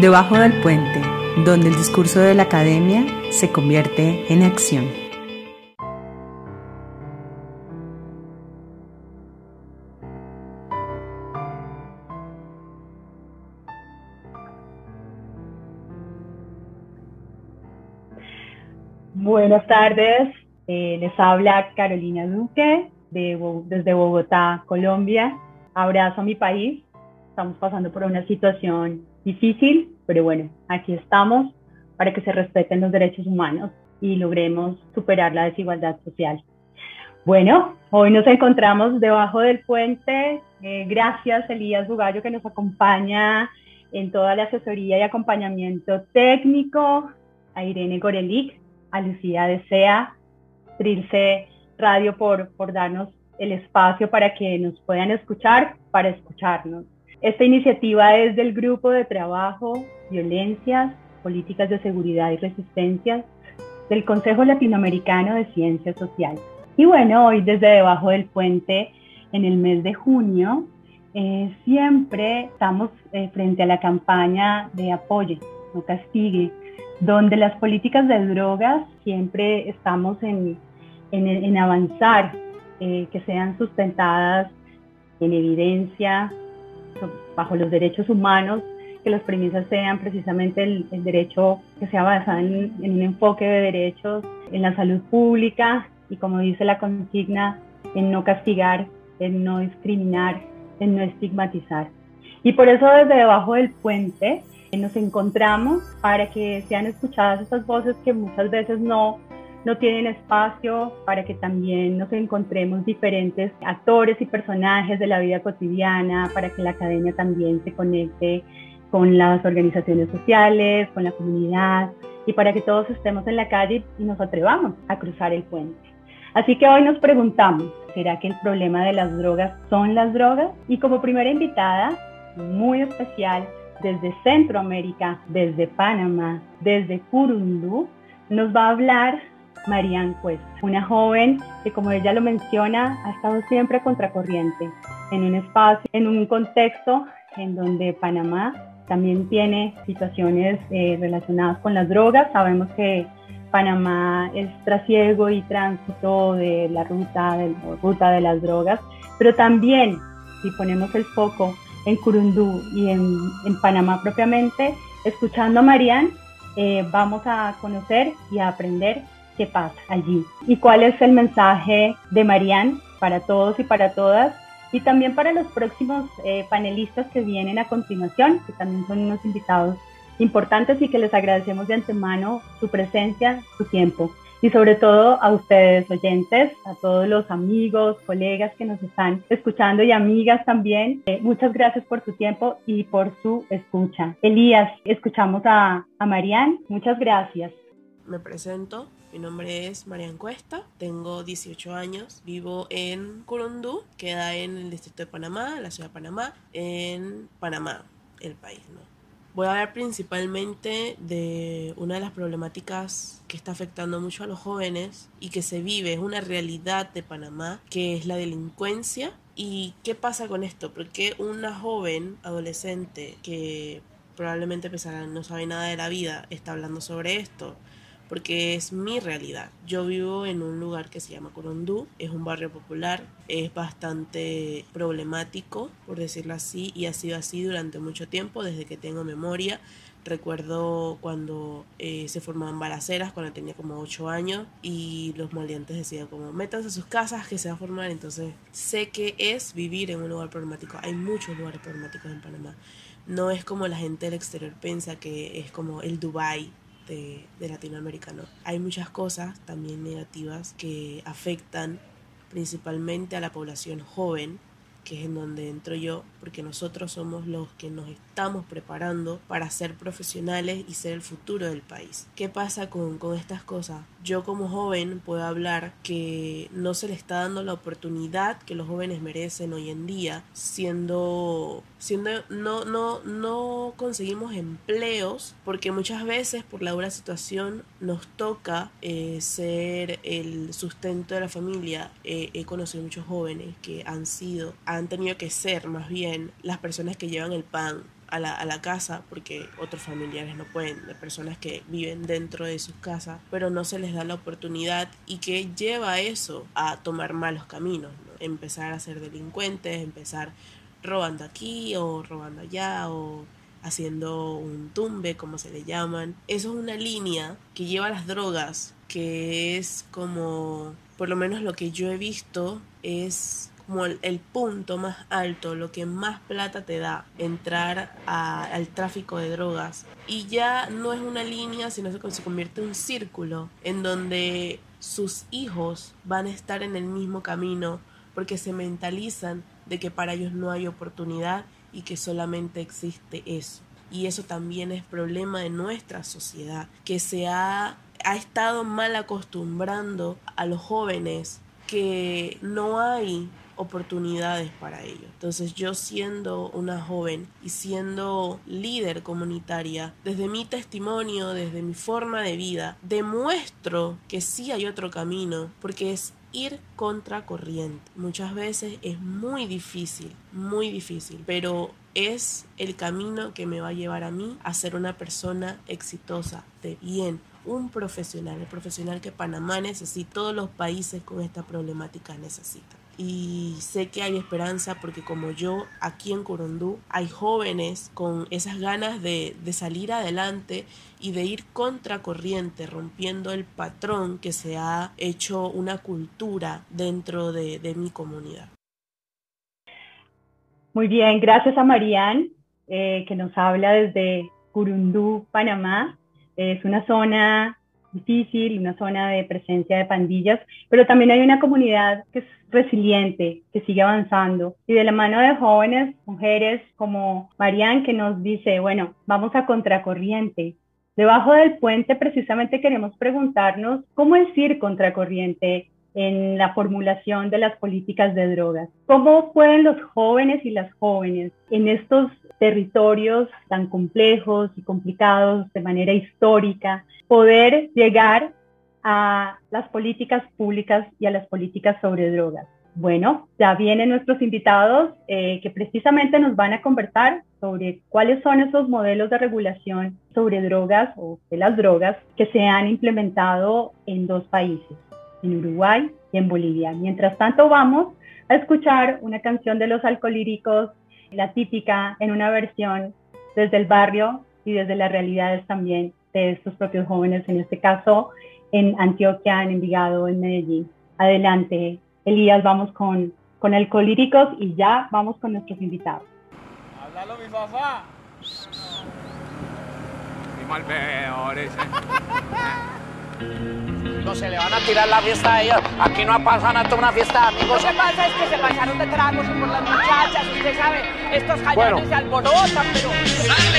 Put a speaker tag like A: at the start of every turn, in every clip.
A: Debajo del puente, donde el discurso de la academia se convierte en acción.
B: Buenas tardes, eh, les habla Carolina Duque desde Bogotá, Colombia. Abrazo a mi país. Estamos pasando por una situación difícil, pero bueno, aquí estamos para que se respeten los derechos humanos y logremos superar la desigualdad social. Bueno, hoy nos encontramos debajo del puente. Eh, gracias, Elías Bugallo, que nos acompaña en toda la asesoría y acompañamiento técnico, a Irene Gorelic, a Lucía Desea, Trilce Radio por, por darnos el espacio para que nos puedan escuchar, para escucharnos. Esta iniciativa es del Grupo de Trabajo, Violencias, Políticas de Seguridad y Resistencia del Consejo Latinoamericano de Ciencias Sociales. Y bueno, hoy desde debajo del puente, en el mes de junio, eh, siempre estamos eh, frente a la campaña de apoyo, no castigue, donde las políticas de drogas siempre estamos en, en, avanzar, eh, que sean sustentadas en evidencia, bajo los derechos humanos, que las premisas sean precisamente el, derecho que sea basado en, en, un enfoque de derechos, en la salud pública y como dice la consigna, en no castigar, en no discriminar, en no estigmatizar. Y por eso desde debajo del puente nos encontramos para que sean escuchadas estas voces que muchas veces no no tienen espacio para que también nos encontremos diferentes actores y personajes de la vida cotidiana, para que la academia también se conecte con las organizaciones sociales, con la comunidad y para que todos estemos en la calle y nos atrevamos a cruzar el puente. Así que hoy nos preguntamos, ¿será que el problema de las drogas son las drogas? Y como primera invitada, muy especial, desde Centroamérica, desde Panamá, desde Curundú, nos va a hablar Marian Cuesta, una joven que como ella lo menciona, ha estado siempre contracorriente en un espacio, en un contexto en donde Panamá también tiene situaciones eh, relacionadas con las drogas. Sabemos que Panamá es trasiego y tránsito de la ruta de, de las drogas, pero también si ponemos el foco en Curundú y en, Panamá propiamente, escuchando a Marian, eh, vamos a conocer y a aprender qué pasa allí y cuál es el mensaje de Marianne para todos y para todas y también para los próximos eh, panelistas que vienen a continuación, que también son unos invitados importantes y que les agradecemos de antemano su presencia, su tiempo y sobre todo a ustedes oyentes, a todos los amigos, colegas que nos están escuchando y amigas también. Eh, muchas gracias por su tiempo y por su escucha. Elías, escuchamos a, a Marianne. Muchas gracias.
C: Me presento, mi nombre es María Cuesta, tengo 18 años, vivo en Curundú, queda en el distrito de Panamá, la ciudad de Panamá, en Panamá, el país, ¿no? Voy a hablar principalmente de una de las problemáticas que está afectando mucho a los jóvenes y que se vive, es una realidad de Panamá, que es la delincuencia. ¿Y qué pasa con esto? Porque una joven adolescente que probablemente no sabe nada de la vida está hablando sobre esto porque es mi realidad. Yo vivo en un lugar que se llama Corondú, es un barrio popular, es bastante problemático, por decirlo así, y ha sido así durante mucho tiempo, desde que tengo memoria. Recuerdo cuando eh, se formaban balaceras, cuando tenía como 8 años, y los maleantes decían como, métanse a sus casas que se va a formar. Entonces, sé que es vivir en un lugar problemático. Hay muchos lugares problemáticos en Panamá. No es como la gente del exterior piensa que es como el Dubai de, de Hay muchas cosas también negativas que afectan principalmente a la población joven, que es en donde entro yo, porque nosotros somos los que nos estamos preparando para ser profesionales y ser el futuro del país. ¿Qué pasa con, con estas cosas? Yo como joven puedo hablar que no se le está dando la oportunidad que los jóvenes merecen hoy en día, siendo, siendo no, no, no conseguimos empleos, porque muchas veces por la dura situación nos toca eh, ser el sustento de la familia. Eh, he conocido muchos jóvenes que han sido, han tenido que ser más bien las personas que llevan el pan a la, a casa porque otros familiares no pueden, de personas que viven dentro de sus casas, pero no se les da la oportunidad y que lleva eso a tomar malos caminos, empezar a ser delincuentes, empezar robando aquí o robando allá o haciendo un tumbe, como se le llaman. Eso es una línea que lleva las drogas, que es como, por lo menos lo que yo he visto, es como el, punto más alto, lo que más plata te da entrar al tráfico de drogas. Y ya no es una línea, sino que se convierte en un círculo en donde sus hijos van a estar en el mismo camino porque se mentalizan de que para ellos no hay oportunidad y que solamente existe eso. Y eso también es problema de nuestra sociedad, que se ha, ha estado mal acostumbrando a los jóvenes que no hay oportunidades para ellos. Entonces yo siendo una joven y siendo líder comunitaria, desde mi testimonio, desde mi forma de vida, demuestro que sí hay otro camino, porque es ir contra corriente. Muchas veces es muy difícil, muy difícil, pero es el camino que me va a llevar a mí a ser una persona exitosa, de bien, un profesional, el profesional que Panamá necesita, todos los países con esta problemática necesitan y sé que hay esperanza porque como yo aquí en Corondú hay jóvenes con esas ganas de, salir adelante y de ir contracorriente, rompiendo el patrón que se ha hecho una cultura dentro de, mi comunidad.
B: Muy bien, gracias a Marían, eh, que nos habla desde Curundú, Panamá. Es una zona difícil, una zona de presencia de pandillas, pero también hay una comunidad que es resiliente, que sigue avanzando. Y de la mano de jóvenes, mujeres como Marianne, que nos dice, bueno, vamos a contracorriente. Debajo del puente precisamente queremos preguntarnos cómo es ir contracorriente en la formulación de las políticas de drogas. ¿Cómo pueden los jóvenes y las jóvenes en estos territorios tan complejos y complicados de manera histórica poder llegar a las políticas públicas y a las políticas sobre drogas. Bueno, ya vienen nuestros invitados eh, que precisamente nos van a conversar sobre cuáles son esos modelos de regulación sobre drogas o de las drogas que se han implementado en dos países, en Uruguay y en Bolivia. Mientras tanto, vamos a escuchar una canción de los alcolíricos, la típica, en una versión desde el barrio y desde las realidades también de estos propios jóvenes, en este caso en Antioquia, en Envigado, en Medellín. Adelante, Elías, vamos con, con Alcolíricos y ya vamos con nuestros invitados. Háblalo, mi papá. Mi mal
D: No se le van a tirar la fiesta a ellos. Aquí no pasa nada, una fiesta amigos.
E: Lo que pasa es que se pasaron de tragos por las muchachas, usted sabe, estos cañones se alborotan, pero...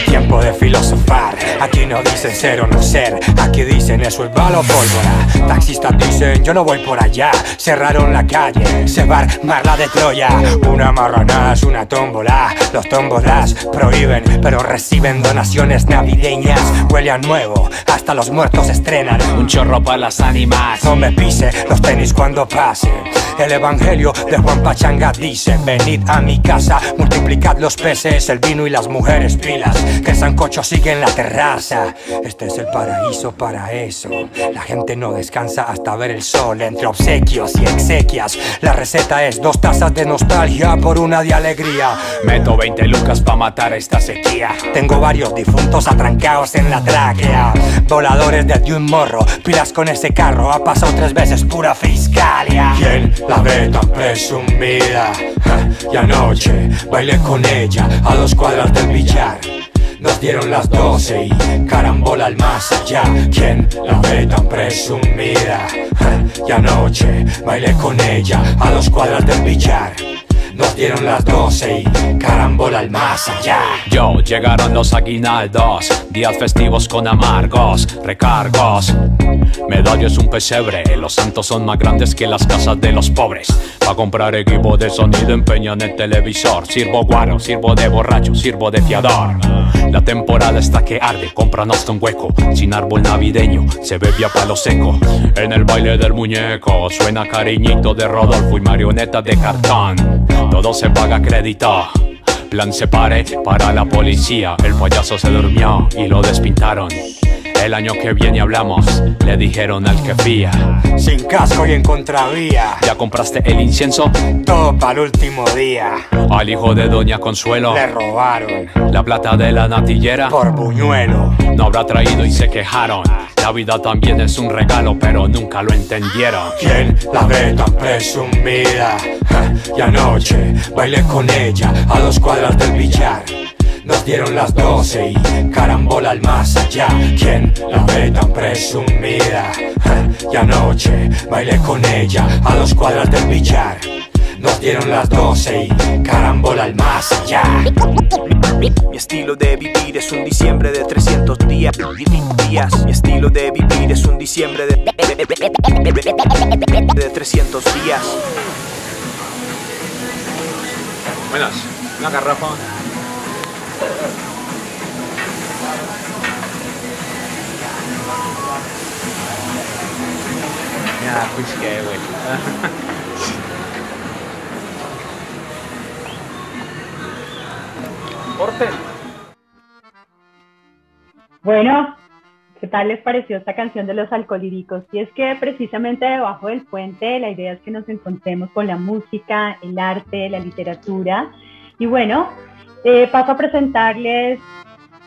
F: Tiempo de filosofar, aquí no dicen ser o no ser, aquí dicen eso es balo pólvora. Taxistas dicen yo no voy por allá, cerraron la calle, se va Marla de Troya. Una marranás, una tómbola, los tómbolas prohíben, pero reciben donaciones navideñas. Huele a nuevo, hasta los muertos estrenan. Un chorro para las ánimas, no me pise los tenis cuando pase. El evangelio de Juan Pachanga dice: Venid a mi casa, multiplicad los peces, el vino y las mujeres pilas. Que el sancocho sigue en la terraza. Este es el paraíso para eso. La gente no descansa hasta ver el sol entre obsequios y exequias. La receta es dos tazas de nostalgia por una de alegría. Meto 20 lucas pa' matar esta sequía. Tengo varios difuntos atrancados en la tráquea. Voladores de un morro, pilas con ese carro. Ha pasado tres veces pura fiscalia. ¿Quién la ve tan presumida? Y anoche bailé con ella a dos cuadras del billar. Nos dieron las doce y carambola al más allá. ¿Quién la ve tan presumida? Y anoche bailé con ella a dos cuadras del billar. Nos dieron las 12 y carambola al más allá. Yo, llegaron los aguinaldos, días festivos con amargos, recargos. Medallo es un pesebre, los santos son más grandes que las casas de los pobres. Pa' comprar equipo de sonido empeñan el televisor. Sirvo guaro, sirvo de borracho, sirvo de fiador. La temporada está que arde, compran hasta un hueco. Sin árbol navideño, se bebe a palo seco. En el baile del muñeco, suena cariñito de Rodolfo y marioneta de cartón. Todo se paga crédito Plan se pare para la policía. El payaso se durmió y lo despintaron. El año que viene hablamos, le dijeron al que fía. Sin casco y en contravía. ¿Ya compraste el incienso? Todo para el último día. Al hijo de Doña Consuelo le robaron la plata de la natillera por buñuelo. No habrá traído y se quejaron. La vida también es un regalo, pero nunca lo entendieron. ¿Quién la ve tan presumida? Y anoche bailé con ella a dos cuadras del billar. Nos dieron las doce y carambola al más allá. ¿Quién la ve tan presumida? Y anoche bailé con ella a dos cuadras del billar. Nos dieron las doce y carambola al más allá.
G: Mi estilo de vivir es un diciembre de 300 días. días. Mi estilo de vivir es un diciembre de, de 300 días.
H: Buenas, una garrafa. Ya, pues que, güey.
E: Orten.
B: Bueno, ¿qué tal les pareció esta canción de los alcohólicos? Y es que precisamente debajo del puente la idea es que nos encontremos con la música, el arte, la literatura. Y bueno, eh, paso a presentarles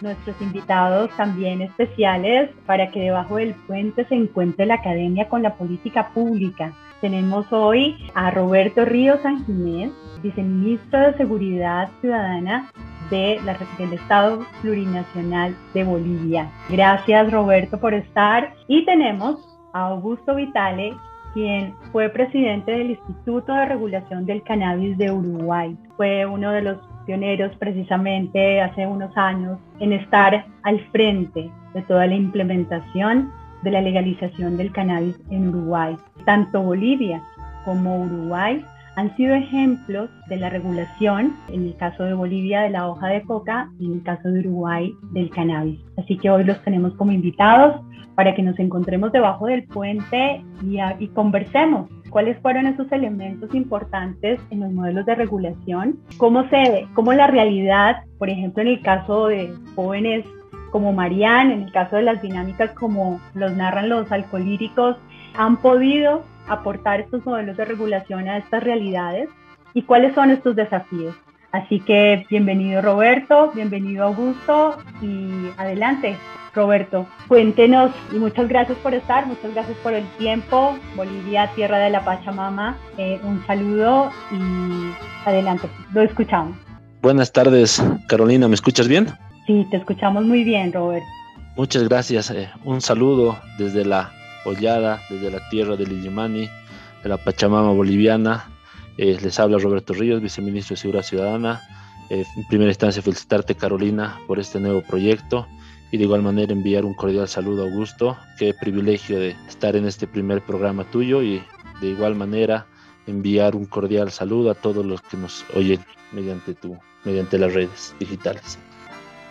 B: nuestros invitados también especiales para que debajo del puente se encuentre la academia con la política pública. Tenemos hoy a Roberto Ríos Sanginés, viceministro de Seguridad Ciudadana de la, del Estado Plurinacional de Bolivia. Gracias Roberto por estar. Y tenemos a Augusto Vitale, quien fue presidente del Instituto de Regulación del Cannabis de Uruguay. Fue uno de los pioneros precisamente hace unos años en estar al frente de toda la implementación de la legalización del cannabis en Uruguay. Tanto Bolivia como Uruguay han sido ejemplos de la regulación, en el caso de Bolivia de la hoja de coca y en el caso de Uruguay del cannabis. Así que hoy los tenemos como invitados para que nos encontremos debajo del puente y, conversemos. Cuáles fueron esos elementos importantes en los modelos de regulación, cómo se cómo la realidad, por ejemplo, en el caso de jóvenes como Marianne, en el caso de las dinámicas como los narran los alcohólicos, han podido aportar estos modelos de regulación a estas realidades y cuáles son estos desafíos. Así que bienvenido Roberto, bienvenido Augusto y adelante. Roberto, cuéntenos y muchas gracias por estar, muchas gracias por el tiempo. Bolivia, tierra de la Pachamama, eh, un saludo y adelante, lo escuchamos.
I: Buenas tardes, Carolina, ¿me escuchas bien?
B: Sí, te escuchamos muy bien, Roberto.
I: Muchas gracias, eh, un saludo desde la hollada, desde la tierra de Lillimani, de la Pachamama boliviana. Eh, les habla Roberto Ríos, viceministro de Seguridad Ciudadana. en primera instancia, felicitarte, Carolina, por este nuevo proyecto y de igual manera enviar un cordial saludo a Augusto. Qué privilegio de estar en este primer programa tuyo y de igual manera enviar un cordial saludo a todos los que nos oyen mediante tu, mediante las redes digitales.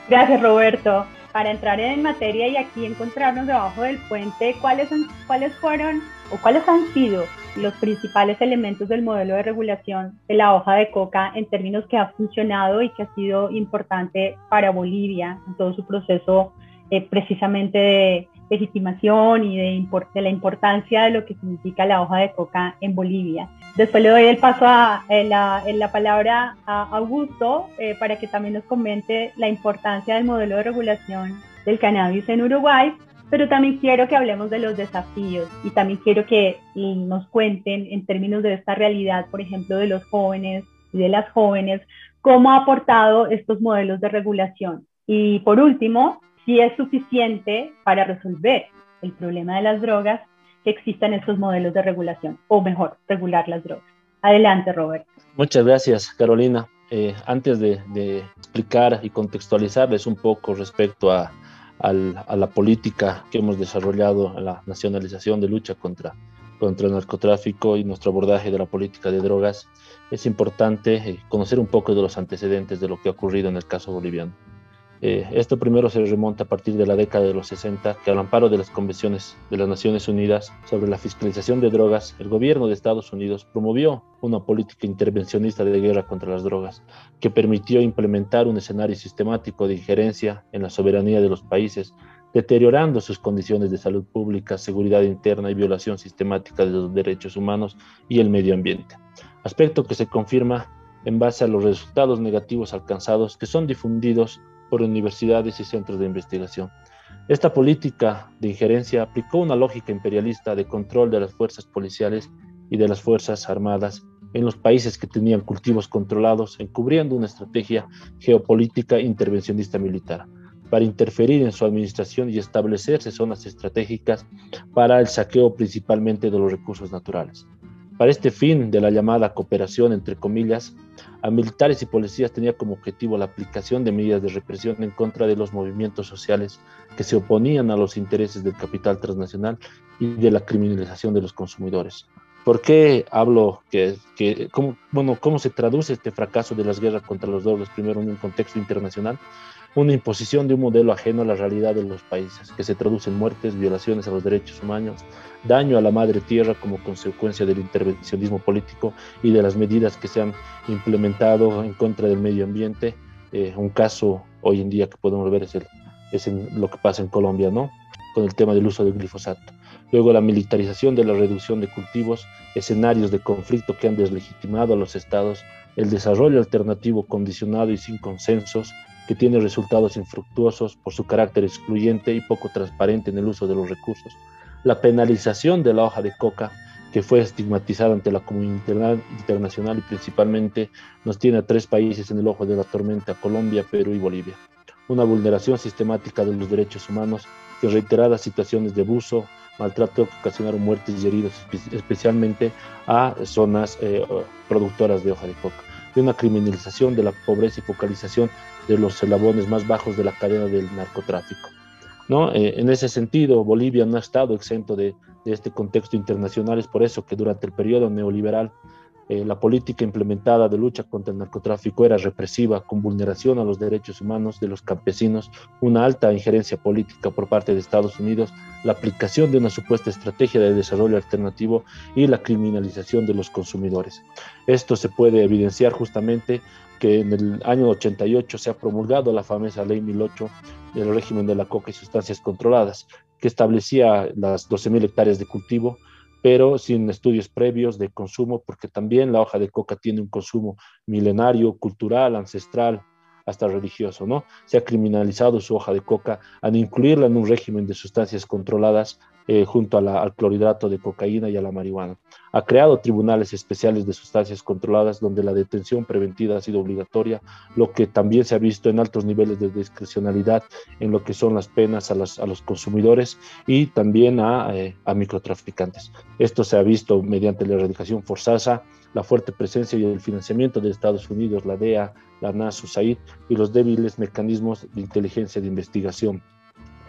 B: Gracias Roberto. Para entrar en materia y aquí encontrarnos debajo del puente, ¿cuáles, son, cuáles fueron o cuáles han sido los principales elementos del modelo de regulación de la hoja de coca en términos que ha funcionado y que ha sido importante para Bolivia en todo su proceso eh, precisamente de legitimación y de, la importancia de lo que significa la hoja de coca en Bolivia. Después le doy el paso a, la, en la, palabra a Augusto eh, para que también nos comente la importancia del modelo de regulación del cannabis en Uruguay pero también quiero que hablemos de los desafíos y también quiero que nos cuenten en términos de esta realidad, por ejemplo, de los jóvenes y de las jóvenes, cómo ha aportado estos modelos de regulación. Y por último, si es suficiente para resolver el problema de las drogas que existan estos modelos de regulación, o mejor, regular las drogas. Adelante, Robert.
I: Muchas gracias, Carolina. Eh, antes de explicar y contextualizarles un poco respecto a, a la política que hemos desarrollado en la nacionalización de lucha contra, contra el narcotráfico y nuestro abordaje de la política de drogas, es importante eh, conocer un poco de los antecedentes de lo que ha ocurrido en el caso boliviano. Eh, esto primero se remonta a partir de la década de los 60, que al amparo de las convenciones de las Naciones Unidas sobre la fiscalización de drogas, el gobierno de Estados Unidos promovió una política intervencionista de guerra contra las drogas, que permitió implementar un escenario sistemático de injerencia en la soberanía de los países, deteriorando sus condiciones de salud pública, seguridad interna y violación sistemática de los derechos humanos y el medio ambiente. Aspecto que se confirma en base a los resultados negativos alcanzados que son difundidos por universidades y centros de investigación. Esta política de injerencia aplicó una lógica imperialista de control de las fuerzas policiales y de las fuerzas armadas en los países que tenían cultivos controlados, encubriendo una estrategia geopolítica intervencionista militar para interferir en su administración y establecerse zonas estratégicas para el saqueo principalmente de los recursos naturales. Para este fin de la llamada cooperación, entre comillas, a militares y policías tenía como objetivo la aplicación de medidas de represión en contra de los movimientos sociales que se oponían a los intereses del capital transnacional y de la criminalización de los consumidores. ¿Por qué hablo que, cómo, bueno, cómo se traduce este fracaso de las guerras contra los drogas primero en un contexto internacional? una imposición de un modelo ajeno a la realidad de los países, que se traduce en muertes, violaciones a los derechos humanos, daño a la madre tierra como consecuencia del intervencionismo político y de las medidas que se han implementado en contra del medio ambiente. Eh, un caso hoy en día que podemos ver es, el, es lo que pasa en Colombia, ¿no? Con el tema del uso del glifosato. Luego la militarización de la reducción de cultivos, escenarios de conflicto que han deslegitimado a los estados, el desarrollo alternativo condicionado y sin consensos, que tiene resultados infructuosos por su carácter excluyente y poco transparente en el uso de los recursos. La penalización de la hoja de coca, que fue estigmatizada ante la comunidad internacional y principalmente nos tiene a tres países en el ojo de la tormenta, Colombia, Perú y Bolivia. Una vulneración sistemática de los derechos humanos que reiteradas situaciones de abuso, maltrato que ocasionaron muertes y heridos, especialmente a zonas eh, productoras de hoja de coca de una criminalización de la pobreza y focalización de los eslabones más bajos de la cadena del narcotráfico. ¿no? Eh, en ese sentido, Bolivia no ha estado exento de, de, este contexto internacional, es por eso que durante el periodo neoliberal eh, la política implementada de lucha contra el narcotráfico era represiva, con vulneración a los derechos humanos de los campesinos, una alta injerencia política por parte de Estados Unidos, la aplicación de una supuesta estrategia de desarrollo alternativo y la criminalización de los consumidores. Esto se puede evidenciar justamente que en el año 88 se ha promulgado la famosa Ley 1008 del régimen de la coca y sustancias controladas, que establecía las 12.000 hectáreas de cultivo pero sin estudios previos de consumo, porque también la hoja de coca tiene un consumo milenario, cultural, ancestral, hasta religioso, ¿no? Se ha criminalizado su hoja de coca al incluirla en un régimen de sustancias controladas eh, junto al clorhidrato de cocaína y a la marihuana. Ha creado tribunales especiales de sustancias controladas donde la detención preventiva ha sido obligatoria, lo que también se ha visto en altos niveles de discrecionalidad en lo que son las penas a, a los consumidores y también a, eh, a microtraficantes. Esto se ha visto mediante la erradicación forzada, la fuerte presencia y el financiamiento de Estados Unidos, la DEA, la NAS, USAID y los débiles mecanismos de inteligencia de investigación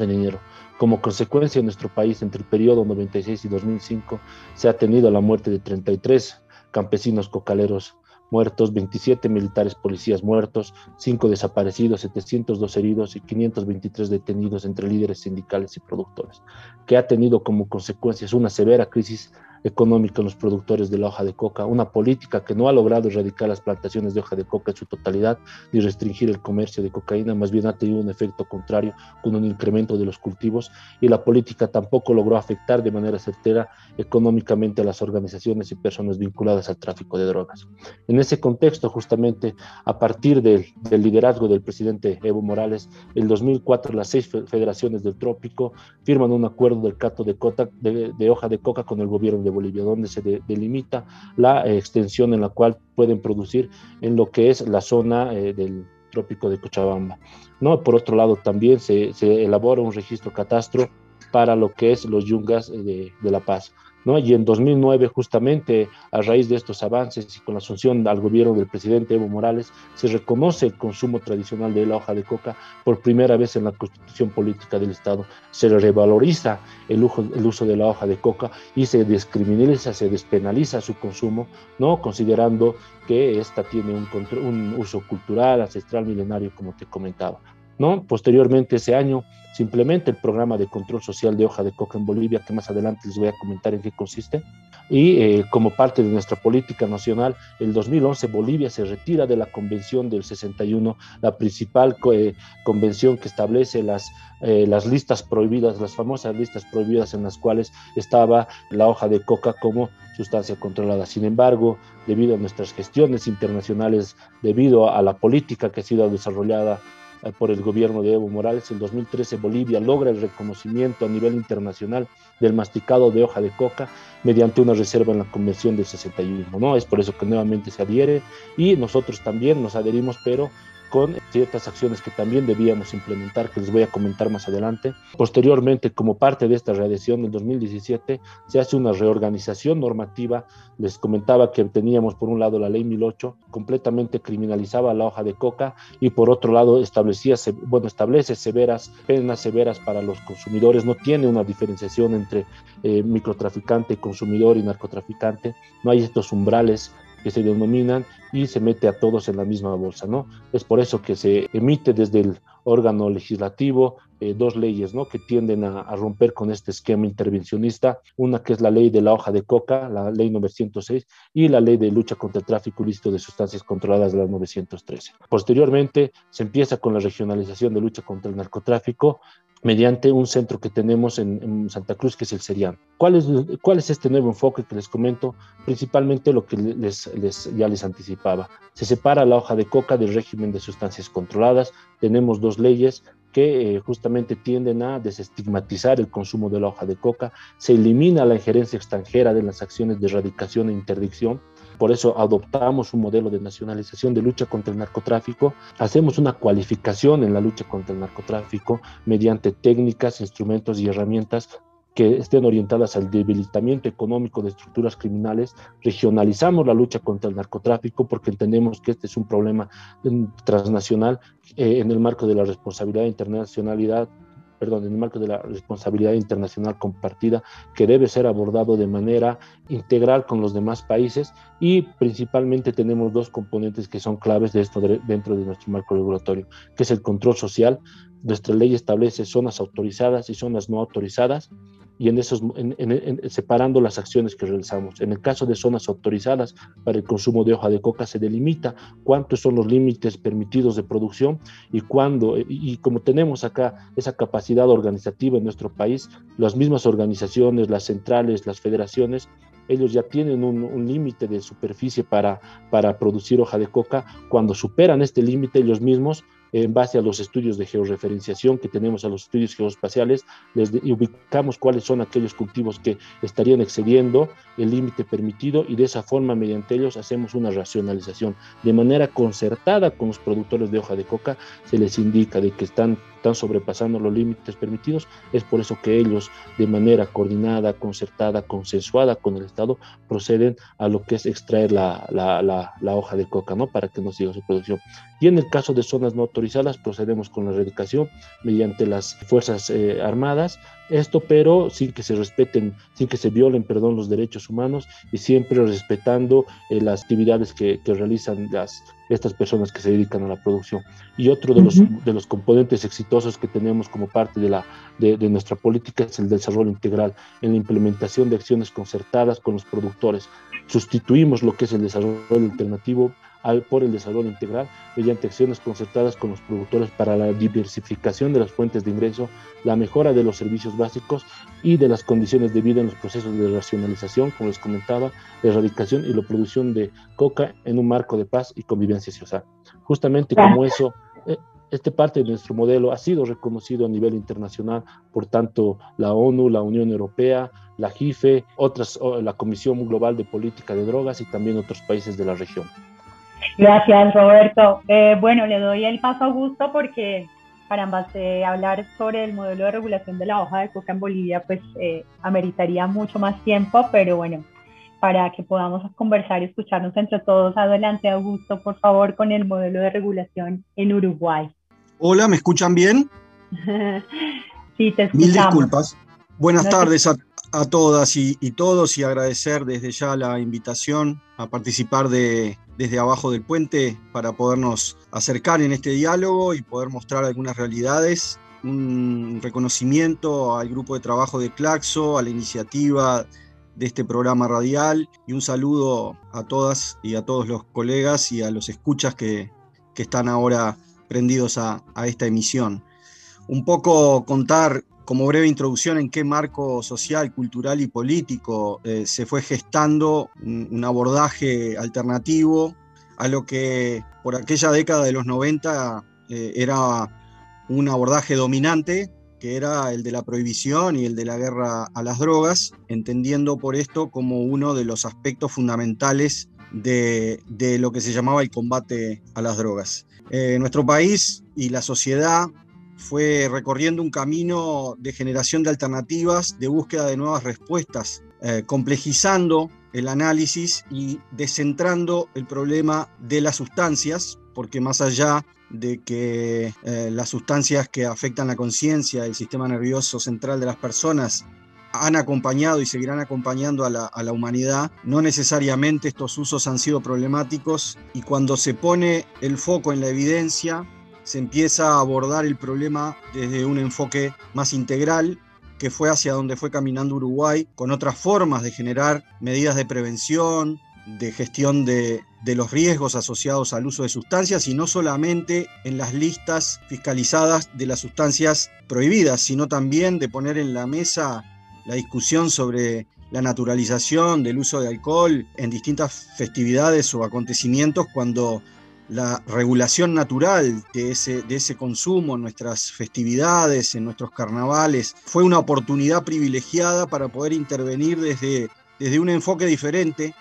I: de dinero. Como consecuencia, en nuestro país, entre el periodo 96 y 2005, se ha tenido la muerte de 33 campesinos cocaleros muertos, 27 militares policías muertos, 5 desaparecidos, 702 heridos y 523 detenidos entre líderes sindicales y productores, que ha tenido como consecuencias una severa crisis económica en los productores de la hoja de coca, una política que no ha logrado erradicar las plantaciones de hoja de coca en su totalidad ni restringir el comercio de cocaína, más bien ha tenido un efecto contrario con un incremento de los cultivos y la política tampoco logró afectar de manera certera económicamente a las organizaciones y personas vinculadas al tráfico de drogas. En ese contexto, justamente a partir del, del liderazgo del presidente Evo Morales, en 2004 las seis federaciones del trópico firman un acuerdo del cato de, cota, de, de hoja de coca con el gobierno de Bolivia, donde se de, delimita la eh, extensión en la cual pueden producir en lo que es la zona eh, del trópico de Cochabamba. ¿no? Por otro lado, también se, elabora un registro catastro para lo que es los yungas de, de La Paz. Y en 2009, justamente a raíz de estos avances y con la asunción al gobierno del presidente Evo Morales, se reconoce el consumo tradicional de la hoja de coca por primera vez en la constitución política del Estado. Se revaloriza el uso, de la hoja de coca y se descriminaliza, se despenaliza su consumo, ¿no? considerando que esta tiene un uso cultural, ancestral, milenario, como te comentaba. ¿No? Posteriormente ese año se implementa el programa de control social de hoja de coca en Bolivia, que más adelante les voy a comentar en qué consiste. Y eh, como parte de nuestra política nacional, el 2011 Bolivia se retira de la Convención del 61, la principal eh, convención que establece las, eh, las listas prohibidas, las famosas listas prohibidas en las cuales estaba la hoja de coca como sustancia controlada. Sin embargo, debido a nuestras gestiones internacionales, debido a la política que ha sido desarrollada por el gobierno de Evo Morales. En 2013 Bolivia logra el reconocimiento a nivel internacional del masticado de hoja de coca mediante una reserva en la Convención del 61. ¿no? Es por eso que nuevamente se adhiere y nosotros también nos adherimos, pero con ciertas acciones que también debíamos implementar, que les voy a comentar más adelante. Posteriormente, como parte de esta readhesión del 2017, se hace una reorganización normativa. Les comentaba que teníamos por un lado la ley 1008, completamente criminalizaba la hoja de coca y por otro lado establecía, bueno, establece severas, penas severas para los consumidores, no tiene una diferenciación entre eh, microtraficante, consumidor y narcotraficante, no hay estos umbrales que se denominan y se mete a todos en la misma bolsa, ¿no? Es por eso que se emite desde el órgano legislativo eh, dos leyes, ¿no? Que tienden a, romper con este esquema intervencionista, una que es la ley de la hoja de coca, la ley 906, y la ley de lucha contra el tráfico ilícito de sustancias controladas, la 913. Posteriormente se empieza con la regionalización de lucha contra el narcotráfico, mediante un centro que tenemos en, Santa Cruz, que es el Serian. ¿Cuál es, ¿Cuál es este nuevo enfoque que les comento? Principalmente lo que les, ya les anticipaba. Se separa la hoja de coca del régimen de sustancias controladas. Tenemos dos leyes que eh, justamente tienden a desestigmatizar el consumo de la hoja de coca. Se elimina la injerencia extranjera de las acciones de erradicación e interdicción por eso adoptamos un modelo de nacionalización de lucha contra el narcotráfico, hacemos una cualificación en la lucha contra el narcotráfico mediante técnicas, instrumentos y herramientas que estén orientadas al debilitamiento económico de estructuras criminales, regionalizamos la lucha contra el narcotráfico porque entendemos que este es un problema mm, transnacional eh, en el marco de la responsabilidad internacionalidad perdón, en el marco de la responsabilidad internacional compartida que debe ser abordado de manera integral con los demás países y principalmente tenemos dos componentes que son claves de esto dentro de nuestro marco regulatorio, que es el control social. Nuestra ley establece zonas autorizadas y zonas no autorizadas y en esos, separando las acciones que realizamos. En el caso de zonas autorizadas para el consumo de hoja de coca se delimita cuántos son los límites permitidos de producción y cuándo, y, como tenemos acá esa capacidad organizativa en nuestro país, las mismas organizaciones, las centrales, las federaciones, ellos ya tienen un, un límite de superficie para, para producir hoja de coca. Cuando superan este límite, ellos mismos en base a los estudios de georreferenciación que tenemos, a los estudios geoespaciales, les ubicamos cuáles son aquellos cultivos que estarían excediendo el límite permitido y de esa forma, mediante ellos, hacemos una racionalización. De manera concertada con los productores de hoja de coca, se les indica de que están están sobrepasando los límites permitidos. Es por eso que ellos, de manera coordinada, concertada, consensuada con el Estado, proceden a lo que es extraer la, la, hoja de coca, ¿no? Para que no siga su producción. Y en el caso de zonas no autorizadas, procedemos con la erradicación mediante las Fuerzas eh, Armadas, esto pero sin que se respeten, sin que se violen, perdón, los derechos humanos y siempre respetando eh, las actividades que, que, realizan las, estas personas que se dedican a la producción. Y otro de, los, de los componentes exitosos que tenemos como parte de, la, de, de nuestra política es el desarrollo integral en la implementación de acciones concertadas con los productores. Sustituimos lo que es el desarrollo alternativo por el desarrollo integral mediante acciones concertadas con los productores para la diversificación de las fuentes de ingreso, la mejora de los servicios básicos y de las condiciones de vida en los procesos de racionalización, como les comentaba, la erradicación y la producción de coca en un marco de paz y convivencia social. Justamente como eso, eh, este parte de nuestro modelo ha sido reconocido a nivel internacional por tanto la ONU, la Unión Europea, la JIFE, otras, la Comisión Global de Política de Drogas y también otros países de la región.
B: Gracias, Roberto. Eh, bueno, le doy el paso a Augusto porque para ambas hablar sobre el modelo de regulación de la hoja de coca en Bolivia, pues eh, ameritaría mucho más tiempo, pero bueno, para que podamos conversar y escucharnos entre todos, adelante, Augusto, por favor, con el modelo de regulación en Uruguay.
J: Hola, ¿me escuchan bien?
B: sí, te escuchamos.
J: Mil disculpas. Buenas tardes a, todas y, y, todos y agradecer desde ya la invitación a participar de, desde abajo del puente para podernos acercar en este diálogo y poder mostrar algunas realidades. Un reconocimiento al grupo de trabajo de Claxo, a la iniciativa de este programa radial y un saludo a todas y a todos los colegas y a los escuchas que, que están ahora prendidos a, a esta emisión. Un poco contar como breve introducción en qué marco social, cultural y político eh, se fue gestando un, abordaje alternativo a lo que por aquella década de los 90 eh, era un abordaje dominante, que era el de la prohibición y el de la guerra a las drogas, entendiendo por esto como uno de los aspectos fundamentales de, de lo que se llamaba el combate a las drogas. Eh, nuestro país y la sociedad fue recorriendo un camino de generación de alternativas, de búsqueda de nuevas respuestas, eh, complejizando el análisis y descentrando el problema de las sustancias, porque más allá de que eh, las sustancias que afectan la conciencia, el sistema nervioso central de las personas, han acompañado y seguirán acompañando a la, a la, humanidad. No necesariamente estos usos han sido problemáticos y cuando se pone el foco en la evidencia, se empieza a abordar el problema desde un enfoque más integral, que fue hacia donde fue caminando Uruguay, con otras formas de generar medidas de prevención, de gestión de, de, los riesgos asociados al uso de sustancias y no solamente en las listas fiscalizadas de las sustancias prohibidas, sino también de poner en la mesa la discusión sobre la naturalización del uso de alcohol en distintas festividades o acontecimientos cuando la regulación natural de ese, de ese consumo en nuestras festividades, en nuestros carnavales, fue una oportunidad privilegiada para poder intervenir desde, desde un enfoque diferente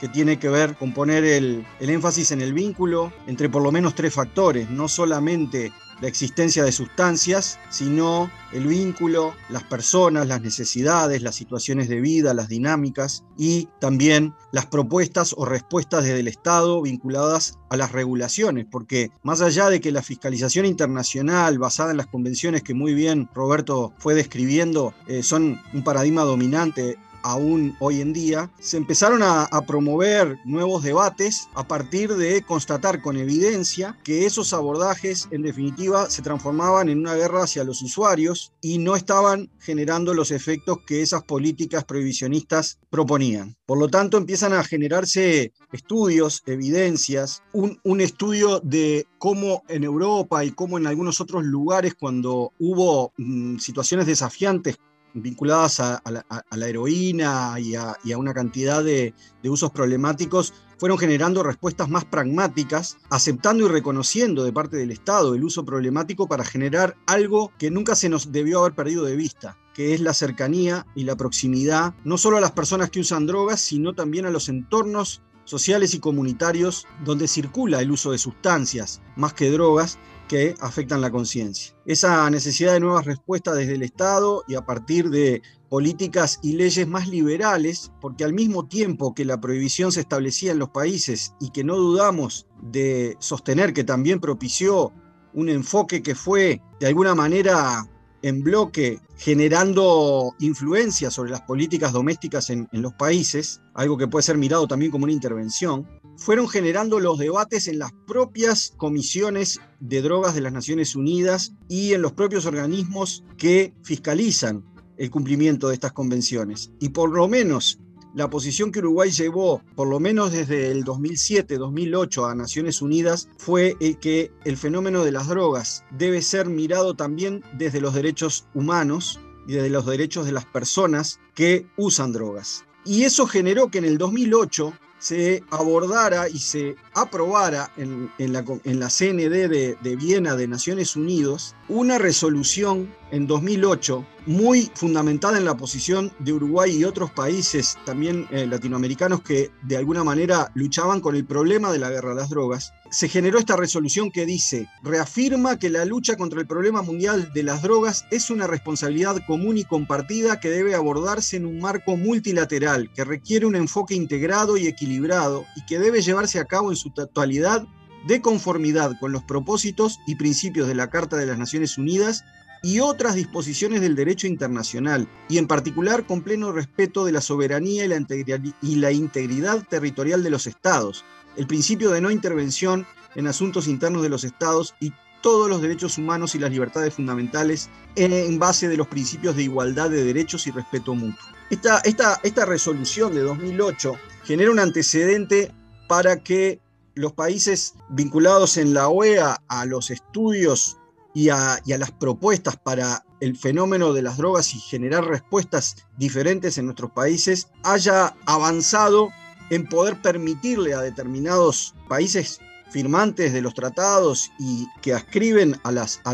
J: que tiene que ver con poner el, el, énfasis en el vínculo entre por lo menos tres factores, no solamente la existencia de sustancias, sino el vínculo, las personas, las necesidades, las situaciones de vida, las dinámicas y también las propuestas o respuestas desde el Estado vinculadas a las regulaciones, porque más allá de que la fiscalización internacional basada en las convenciones que muy bien Roberto fue describiendo eh, son un paradigma dominante aún hoy en día, se empezaron a, promover nuevos debates a partir de constatar con evidencia que esos abordajes en definitiva se transformaban en una guerra hacia los usuarios y no estaban generando los efectos que esas políticas prohibicionistas proponían. Por lo tanto, empiezan a generarse estudios, evidencias, un, estudio de cómo en Europa y cómo en algunos otros lugares cuando hubo mmm, situaciones desafiantes vinculadas a, la, heroína y a, y a una cantidad de, de, usos problemáticos, fueron generando respuestas más pragmáticas, aceptando y reconociendo de parte del Estado el uso problemático para generar algo que nunca se nos debió haber perdido de vista, que es la cercanía y la proximidad, no solo a las personas que usan drogas, sino también a los entornos sociales y comunitarios donde circula el uso de sustancias más que drogas que afectan la conciencia. Esa necesidad de nuevas respuestas desde el Estado y a partir de políticas y leyes más liberales, porque al mismo tiempo que la prohibición se establecía en los países y que no dudamos de sostener que también propició un enfoque que fue de alguna manera en bloque generando influencia sobre las políticas domésticas en, en, los países, algo que puede ser mirado también como una intervención, fueron generando los debates en las propias comisiones de drogas de las Naciones Unidas y en los propios organismos que fiscalizan el cumplimiento de estas convenciones. Y por lo menos la posición que Uruguay llevó, por lo menos desde el 2007-2008 a Naciones Unidas, fue el que el fenómeno de las drogas debe ser mirado también desde los derechos humanos y desde los derechos de las personas que usan drogas. Y eso generó que en el 2008 se abordara y se aprobara en, en, la, en la, CND de, de, Viena de Naciones Unidas una resolución en 2008 muy fundamentada en la posición de Uruguay y otros países también eh, latinoamericanos que de alguna manera luchaban con el problema de la guerra a las drogas. Se generó esta resolución que dice, reafirma que la lucha contra el problema mundial de las drogas es una responsabilidad común y compartida que debe abordarse en un marco multilateral, que requiere un enfoque integrado y equilibrado y que debe llevarse a cabo en su totalidad de conformidad con los propósitos y principios de la Carta de las Naciones Unidas y otras disposiciones del derecho internacional, y en particular con pleno respeto de la soberanía y la, integridad territorial de los estados, el principio de no intervención en asuntos internos de los estados y todos los derechos humanos y las libertades fundamentales en base de los principios de igualdad de derechos y respeto mutuo. Esta, esta, esta resolución de 2008 genera un antecedente para que los países vinculados en la OEA a los estudios y a, las propuestas para el fenómeno de las drogas y generar respuestas diferentes en nuestros países haya avanzado en poder permitirle a determinados países firmantes de los tratados y que ascriben a, las, a,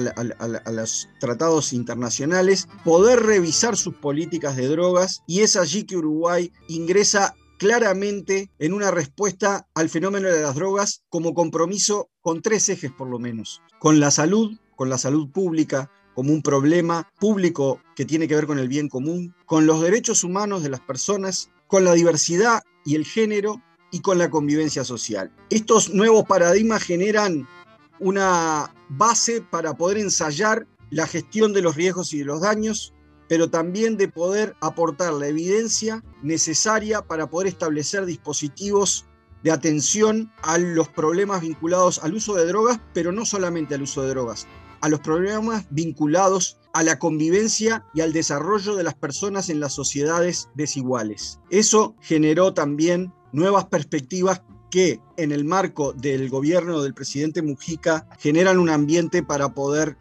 J: los tratados internacionales, poder revisar sus políticas de drogas y es allí que Uruguay ingresa claramente en una respuesta al fenómeno de las drogas como compromiso con tres ejes por lo menos, con la salud, con la salud pública, como un problema público que tiene que ver con el bien común, con los derechos humanos de las personas, con la diversidad y el género y con la convivencia social. Estos nuevos paradigmas generan una base para poder ensayar la gestión de los riesgos y de los daños, pero también de poder aportar la evidencia necesaria para poder establecer dispositivos de atención a los problemas vinculados al uso de drogas, pero no solamente al uso de drogas, a los problemas vinculados a la convivencia y al desarrollo de las personas en las sociedades desiguales. Eso generó también nuevas perspectivas que en el marco del gobierno del presidente Mujica generan un ambiente para poder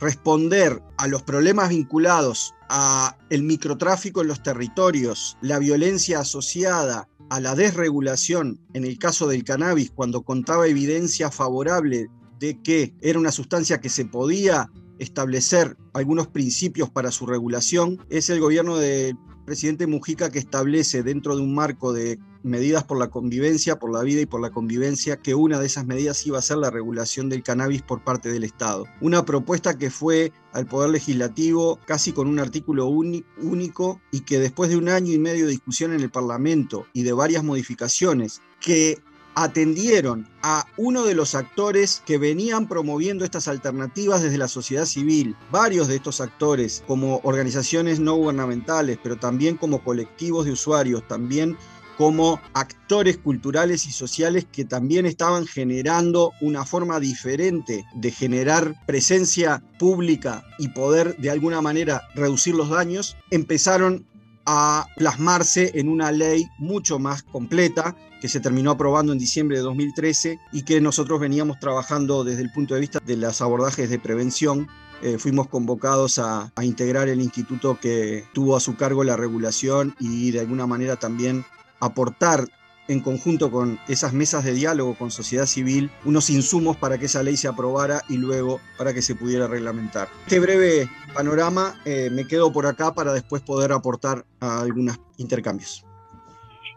J: responder a los problemas vinculados a el microtráfico en los territorios, la violencia asociada a la desregulación en el caso del cannabis cuando contaba evidencia favorable de que era una sustancia que se podía establecer algunos principios para su regulación, es el gobierno del presidente Mujica que establece dentro de un marco de medidas por la convivencia, por la vida y por la convivencia, que una de esas medidas iba a ser la regulación del cannabis por parte del Estado. Una propuesta que fue al Poder Legislativo casi con un artículo único y que después de un año y medio de discusión en el Parlamento y de varias modificaciones que atendieron a uno de los actores que venían promoviendo estas alternativas desde la sociedad civil. Varios de estos actores, como organizaciones no gubernamentales, pero también como colectivos de usuarios, también como actores culturales y sociales que también estaban generando una forma diferente de generar presencia pública y poder de alguna manera reducir los daños, empezaron a plasmarse en una ley mucho más completa que se terminó aprobando en diciembre de 2013 y que nosotros veníamos trabajando desde el punto de vista de los abordajes de prevención. Eh, fuimos convocados a, a integrar el instituto que tuvo a su cargo la regulación y de alguna manera también aportar en conjunto con esas mesas de diálogo con sociedad civil, unos insumos para que esa ley se aprobara y luego para que se pudiera reglamentar. Este breve panorama eh, me quedo por acá para después poder aportar a algunos intercambios.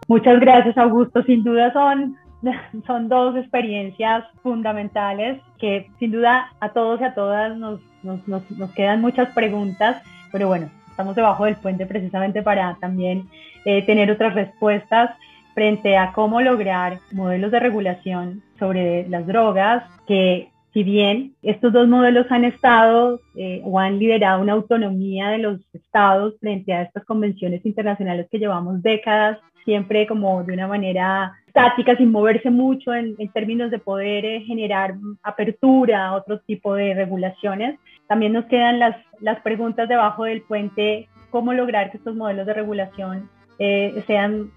B: Muchas gracias, Augusto. Sin duda son, son dos experiencias fundamentales que sin duda a todos y a todas nos, nos, nos, nos quedan muchas preguntas, pero bueno, estamos debajo del puente precisamente para también eh, tener otras respuestas frente a cómo lograr modelos de regulación sobre las drogas que si bien estos dos modelos han estado eh, o han liderado una autonomía de los estados frente a estas convenciones internacionales que llevamos décadas, siempre como de una manera estática, sin moverse mucho en, términos de poder eh, generar apertura a otro tipo de regulaciones, también nos quedan las, las preguntas debajo del puente, cómo lograr que estos modelos de regulación eh, sean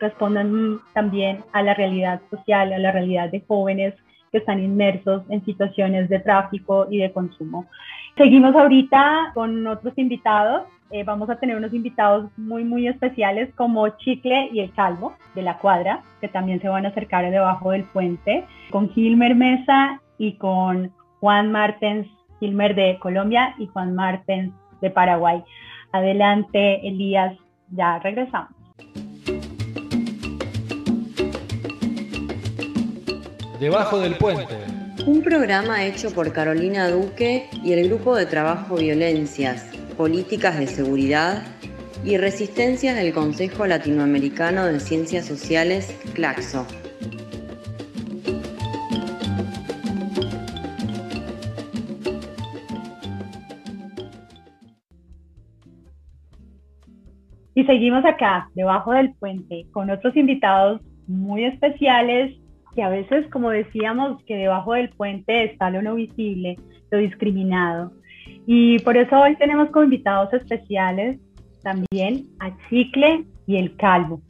B: respondan también a la realidad social, a la realidad de jóvenes que están inmersos en situaciones de tráfico y de consumo. Seguimos ahorita con otros invitados. Eh, vamos a tener unos invitados muy, muy especiales como Chicle y el Calvo de la Cuadra, que también se van a acercar debajo del puente, con Gilmer Mesa y con Juan Martens, Gilmer de Colombia y Juan Martens de Paraguay. Adelante, Elías, ya regresamos.
K: Debajo del puente.
L: Un programa hecho por Carolina Duque y el Grupo de Trabajo Violencias, Políticas de Seguridad y Resistencias del Consejo Latinoamericano de Ciencias Sociales, CLACSO.
B: Y seguimos acá, debajo del puente, con otros invitados muy especiales que a veces, como decíamos, que debajo del puente está lo no visible, lo discriminado. Y por eso hoy tenemos como invitados especiales también a Chicle y el Calvo,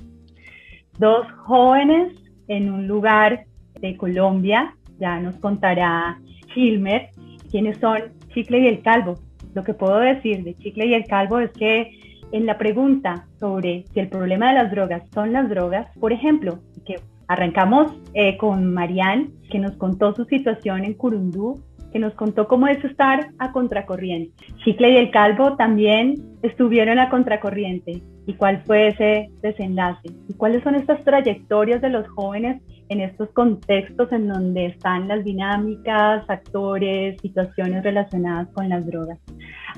B: dos jóvenes en un lugar de Colombia, ya nos contará Gilmer, quiénes son Chicle y el Calvo. Lo que puedo decir de Chicle y el Calvo es que en la pregunta sobre si el problema de las drogas son las drogas, por ejemplo, que arrancamos eh, con Marianne, que nos contó su situación en Curundú, que nos contó cómo es estar a contracorriente. Chicle y el Calvo también estuvieron a contracorriente. ¿Y cuál fue ese desenlace? ¿Y cuáles son estas trayectorias de los jóvenes en estos contextos en donde están las dinámicas, actores, situaciones relacionadas con las drogas?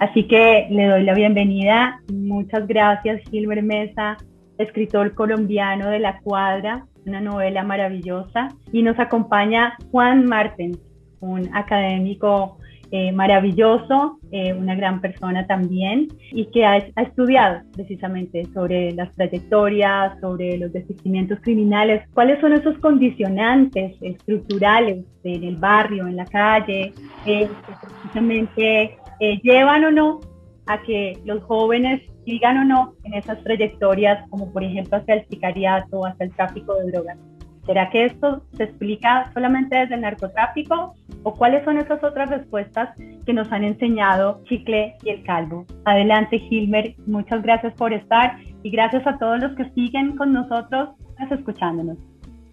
B: Así que le doy la bienvenida. Muchas gracias, Gilbert Mesa, escritor colombiano de La Cuadra, una novela maravillosa. Y nos acompaña Juan Martens, un académico eh, maravilloso, eh, una gran persona también, y que ha, estudiado precisamente sobre las trayectorias, sobre los desistimientos criminales, cuáles son esos condicionantes estructurales en el barrio, en la calle, eh, que precisamente llevan o no a que los jóvenes sigan o no en esas trayectorias, como por ejemplo hacia el sicariato, hacia el tráfico de drogas. ¿Será que esto se explica solamente desde el narcotráfico o cuáles son esas otras respuestas que nos han enseñado Chicle y el Calvo? Adelante, Gilmer. Muchas gracias por estar y gracias a todos los que siguen con nosotros, escuchándonos.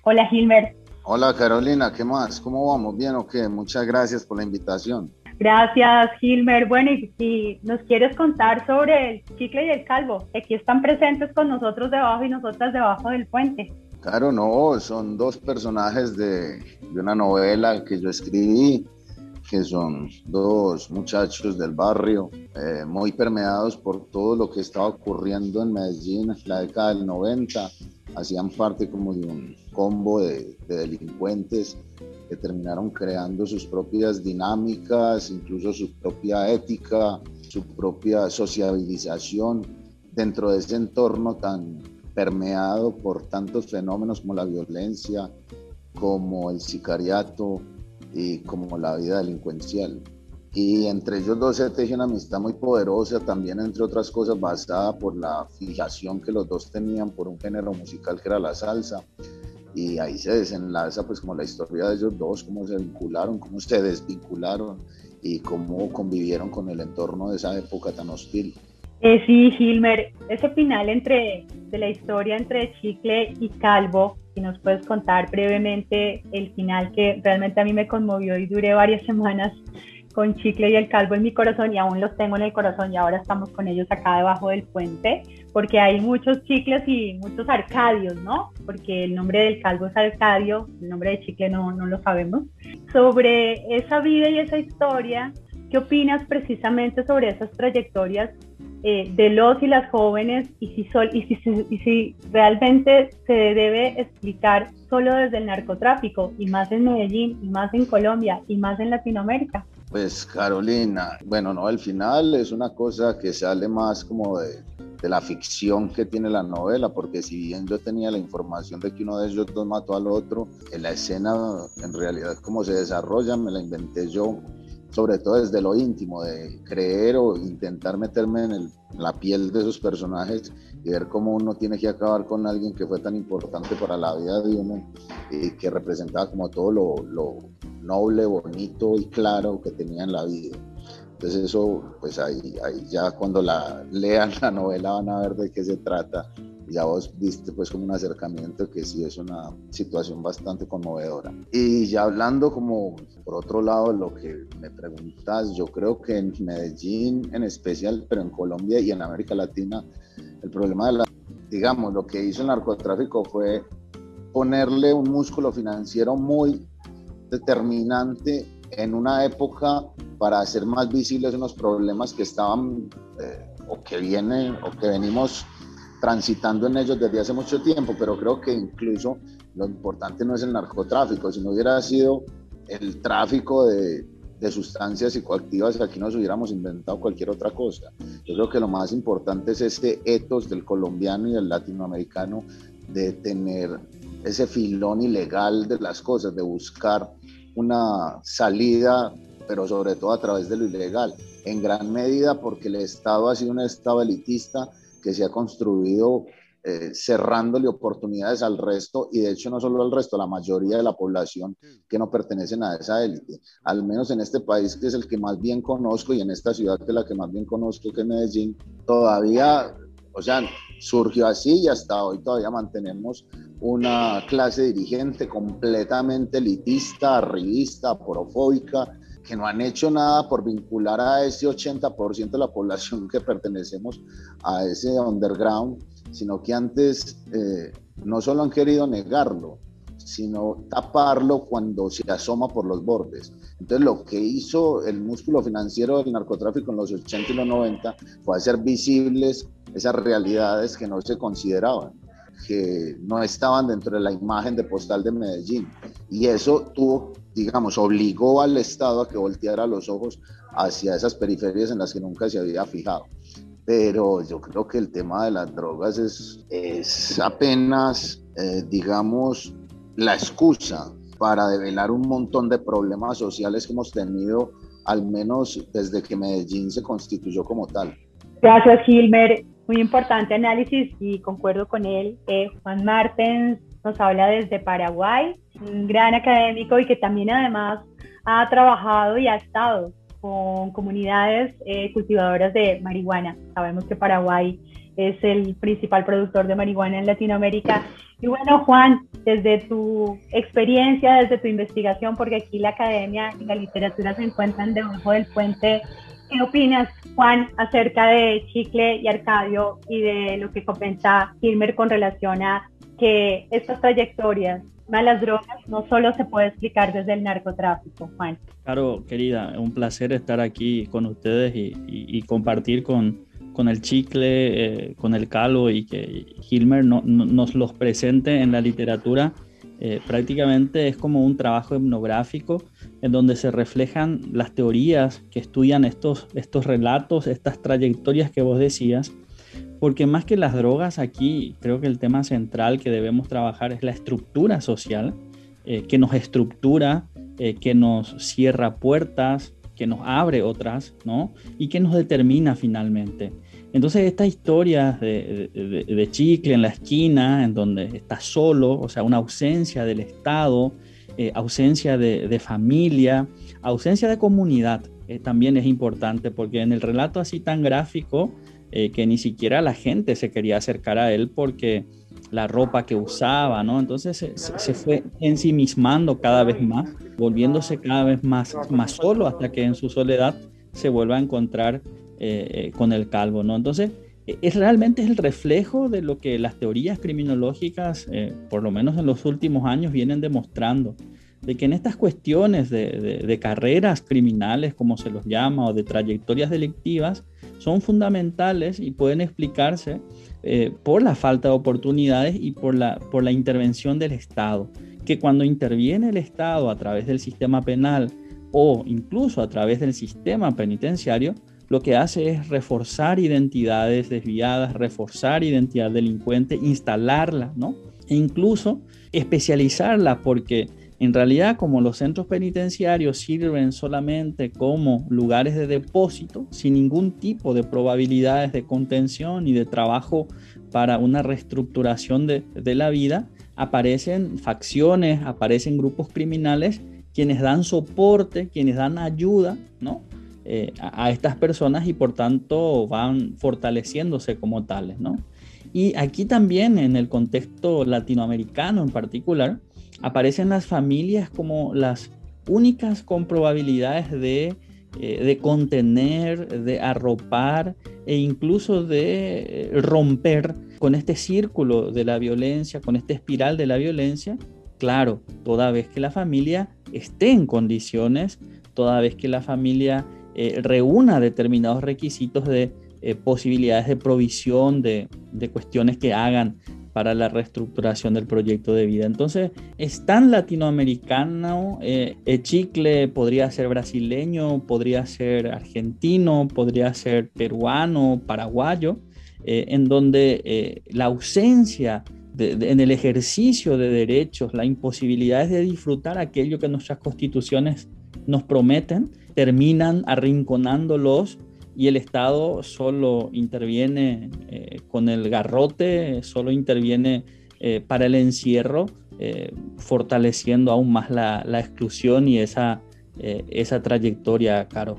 B: Hola, Gilmer.
M: Hola, Carolina. ¿Qué más? ¿Cómo vamos? ¿Bien o qué? Muchas gracias por la invitación.
B: Gracias, Gilmer. Bueno, y si nos quieres contar sobre el Chicle y el Calvo, aquí están presentes con nosotros debajo y nosotras debajo del puente.
M: Claro, no, son dos personajes de, una novela que yo escribí, que son dos muchachos del barrio, eh, muy permeados por todo lo que estaba ocurriendo en Medellín en la década del 90, hacían parte como de un combo de, de delincuentes que terminaron creando sus propias dinámicas, incluso su propia ética, su propia sociabilización dentro de ese entorno tan permeado por tantos fenómenos como la violencia, como el sicariato y como la vida delincuencial. Y entre ellos dos se teje una amistad muy poderosa, también entre otras cosas basada por la fijación que los dos tenían por un género musical que era la salsa. Y ahí se desenlaza pues como la historia de ellos dos, cómo se vincularon, cómo se desvincularon y cómo convivieron con el entorno de esa época tan hostil.
B: Eh, sí, Gilmer, ese final entre, de la historia entre Chicle y Calvo, si nos puedes contar brevemente el final que realmente a mí me conmovió y duré varias semanas con Chicle y el Calvo en mi corazón y aún los tengo en el corazón y ahora estamos con ellos acá debajo del puente, porque hay muchos chicles y muchos arcadios, ¿no? Porque el nombre del Calvo es Arcadio, el nombre de Chicle no, no lo sabemos. Sobre esa vida y esa historia, ¿qué opinas precisamente sobre esas trayectorias eh, de los y las jóvenes y si, sol, y, si, y si realmente se debe explicar solo desde el narcotráfico y más en Medellín y más en Colombia y más en Latinoamérica?
M: Pues Carolina, bueno, no, al final es una cosa que sale más como de, la ficción que tiene la novela, porque si bien yo tenía la información de que uno de ellos dos mató al otro, en la escena en realidad cómo se desarrolla me la inventé yo sobre todo desde lo íntimo, de creer o intentar meterme en, la piel de esos personajes y ver cómo uno tiene que acabar con alguien que fue tan importante para la vida de uno y que representaba como todo lo, lo noble, bonito y claro que tenía en la vida. Entonces eso, pues ahí, ahí ya cuando la lean la novela van a ver de qué se trata ya vos viste pues como un acercamiento que sí es una situación bastante conmovedora. Y ya hablando como por otro lado lo que me preguntas, yo creo que en Medellín en especial, pero en Colombia y en América Latina, el problema de la, digamos, lo que hizo el narcotráfico fue ponerle un músculo financiero muy determinante en una época para hacer más visibles unos problemas que estaban eh, o que vienen o que venimos transitando en ellos desde hace mucho tiempo, pero creo que incluso lo importante no es el narcotráfico, si no hubiera sido el tráfico de, de sustancias psicoactivas, aquí nos hubiéramos inventado cualquier otra cosa. Yo creo que lo más importante es este etos del colombiano y del latinoamericano de tener ese filón ilegal de las cosas, de buscar una salida, pero sobre todo a través de lo ilegal, en gran medida porque el Estado ha sido un Estado elitista que se ha construido eh, cerrándole oportunidades al resto y de hecho no solo al resto, la mayoría de la población que no pertenecen a esa élite. Al menos en este país que es el que más bien conozco y en esta ciudad que es la que más bien conozco que es Medellín, todavía, o sea, surgió así y hasta hoy todavía mantenemos una clase dirigente completamente elitista, arribista, porofóbica, que no han hecho nada por vincular a ese 80% de la población que pertenecemos a ese underground sino que antes eh, no solo han querido negarlo, sino taparlo cuando se asoma por los bordes. Entonces lo que hizo el músculo financiero del narcotráfico en los 80 y los 90 fue hacer visibles esas realidades que no se consideraban, que no estaban dentro de la imagen de postal de Medellín. Y eso tuvo, digamos, obligó al Estado a que volteara los ojos hacia esas periferias en las que nunca se había fijado pero yo creo que el tema de las drogas es, es apenas, eh, digamos, la excusa para develar un montón de problemas sociales que hemos tenido, al menos desde que Medellín se constituyó como tal.
B: Gracias, Gilmer. Muy importante análisis y concuerdo con él. Eh, Juan Martens nos habla desde Paraguay, un gran académico y que también además ha trabajado y ha estado con comunidades eh, cultivadoras de marihuana. Sabemos que Paraguay es el principal productor de marihuana en Latinoamérica. Y bueno, Juan, desde tu experiencia, desde tu investigación, porque aquí la academia y la literatura se encuentran debajo del puente, ¿qué opinas, Juan, acerca de Chicle y Arcadio y de lo que comenta Kilmer con relación a que estas trayectorias malas drogas no solo se puede explicar desde el narcotráfico, Juan.
N: Claro, querida, un placer estar aquí con ustedes y, compartir con, con, el chicle, eh, con el calo y que Hilmer nos los presente en la literatura. Eh, prácticamente es como un trabajo etnográfico en donde se reflejan las teorías que estudian estos, estos relatos, estas trayectorias que vos decías, porque más que las drogas aquí, creo que el tema central que debemos trabajar es la estructura social, eh, que nos estructura, eh, que nos cierra puertas, que nos abre otras, ¿no? Y que nos determina finalmente. Entonces, esta historia de, Chicle en la esquina, en donde está solo, o sea, una ausencia del Estado, eh, ausencia de, familia, ausencia de comunidad, también es importante, porque en el relato así tan gráfico, eh, que ni siquiera la gente se quería acercar a él porque la ropa que usaba, ¿no? Entonces se, se, fue ensimismando cada vez más, volviéndose cada vez más, más solo hasta que en su soledad se vuelva a encontrar eh, eh, con el calvo, ¿no? Entonces es realmente el reflejo de lo que las teorías criminológicas, por lo menos en los últimos años, vienen demostrando de que en estas cuestiones de, de, carreras criminales, como se los llama, o de trayectorias delictivas, son fundamentales y pueden explicarse eh, por la falta de oportunidades y por la, por la intervención del Estado. Que cuando interviene el Estado a través del sistema penal o incluso a través del sistema penitenciario, lo que hace es reforzar identidades desviadas, reforzar identidad delincuente, instalarla, ¿no? E incluso especializarla porque en realidad, como los centros penitenciarios sirven solamente como lugares de depósito, sin ningún tipo de probabilidades de contención y de trabajo para una reestructuración de, la vida, aparecen facciones, aparecen grupos criminales quienes dan soporte, quienes dan ayuda ¿no? Eh, a, estas personas y por tanto van fortaleciéndose como tales. ¿no? Y aquí también en el contexto latinoamericano en particular, aparecen las familias como las únicas con probabilidades de, eh, de contener, de arropar e incluso de eh, romper con este círculo de la violencia, con esta espiral de la violencia, claro, toda vez que la familia esté en condiciones, toda vez que la familia eh, reúna determinados requisitos de posibilidades de provisión, de, cuestiones que hagan para la reestructuración del proyecto de vida. Entonces, es tan latinoamericano, eh, chicle podría ser brasileño, podría ser argentino, podría ser peruano, paraguayo, eh, en donde eh, la ausencia en el ejercicio de derechos, la imposibilidad de disfrutar aquello que nuestras constituciones nos prometen, terminan arrinconándolos y el Estado solo interviene eh, con el garrote, solo interviene eh, para el encierro, eh, fortaleciendo aún más la, exclusión y esa, esa trayectoria, Caro.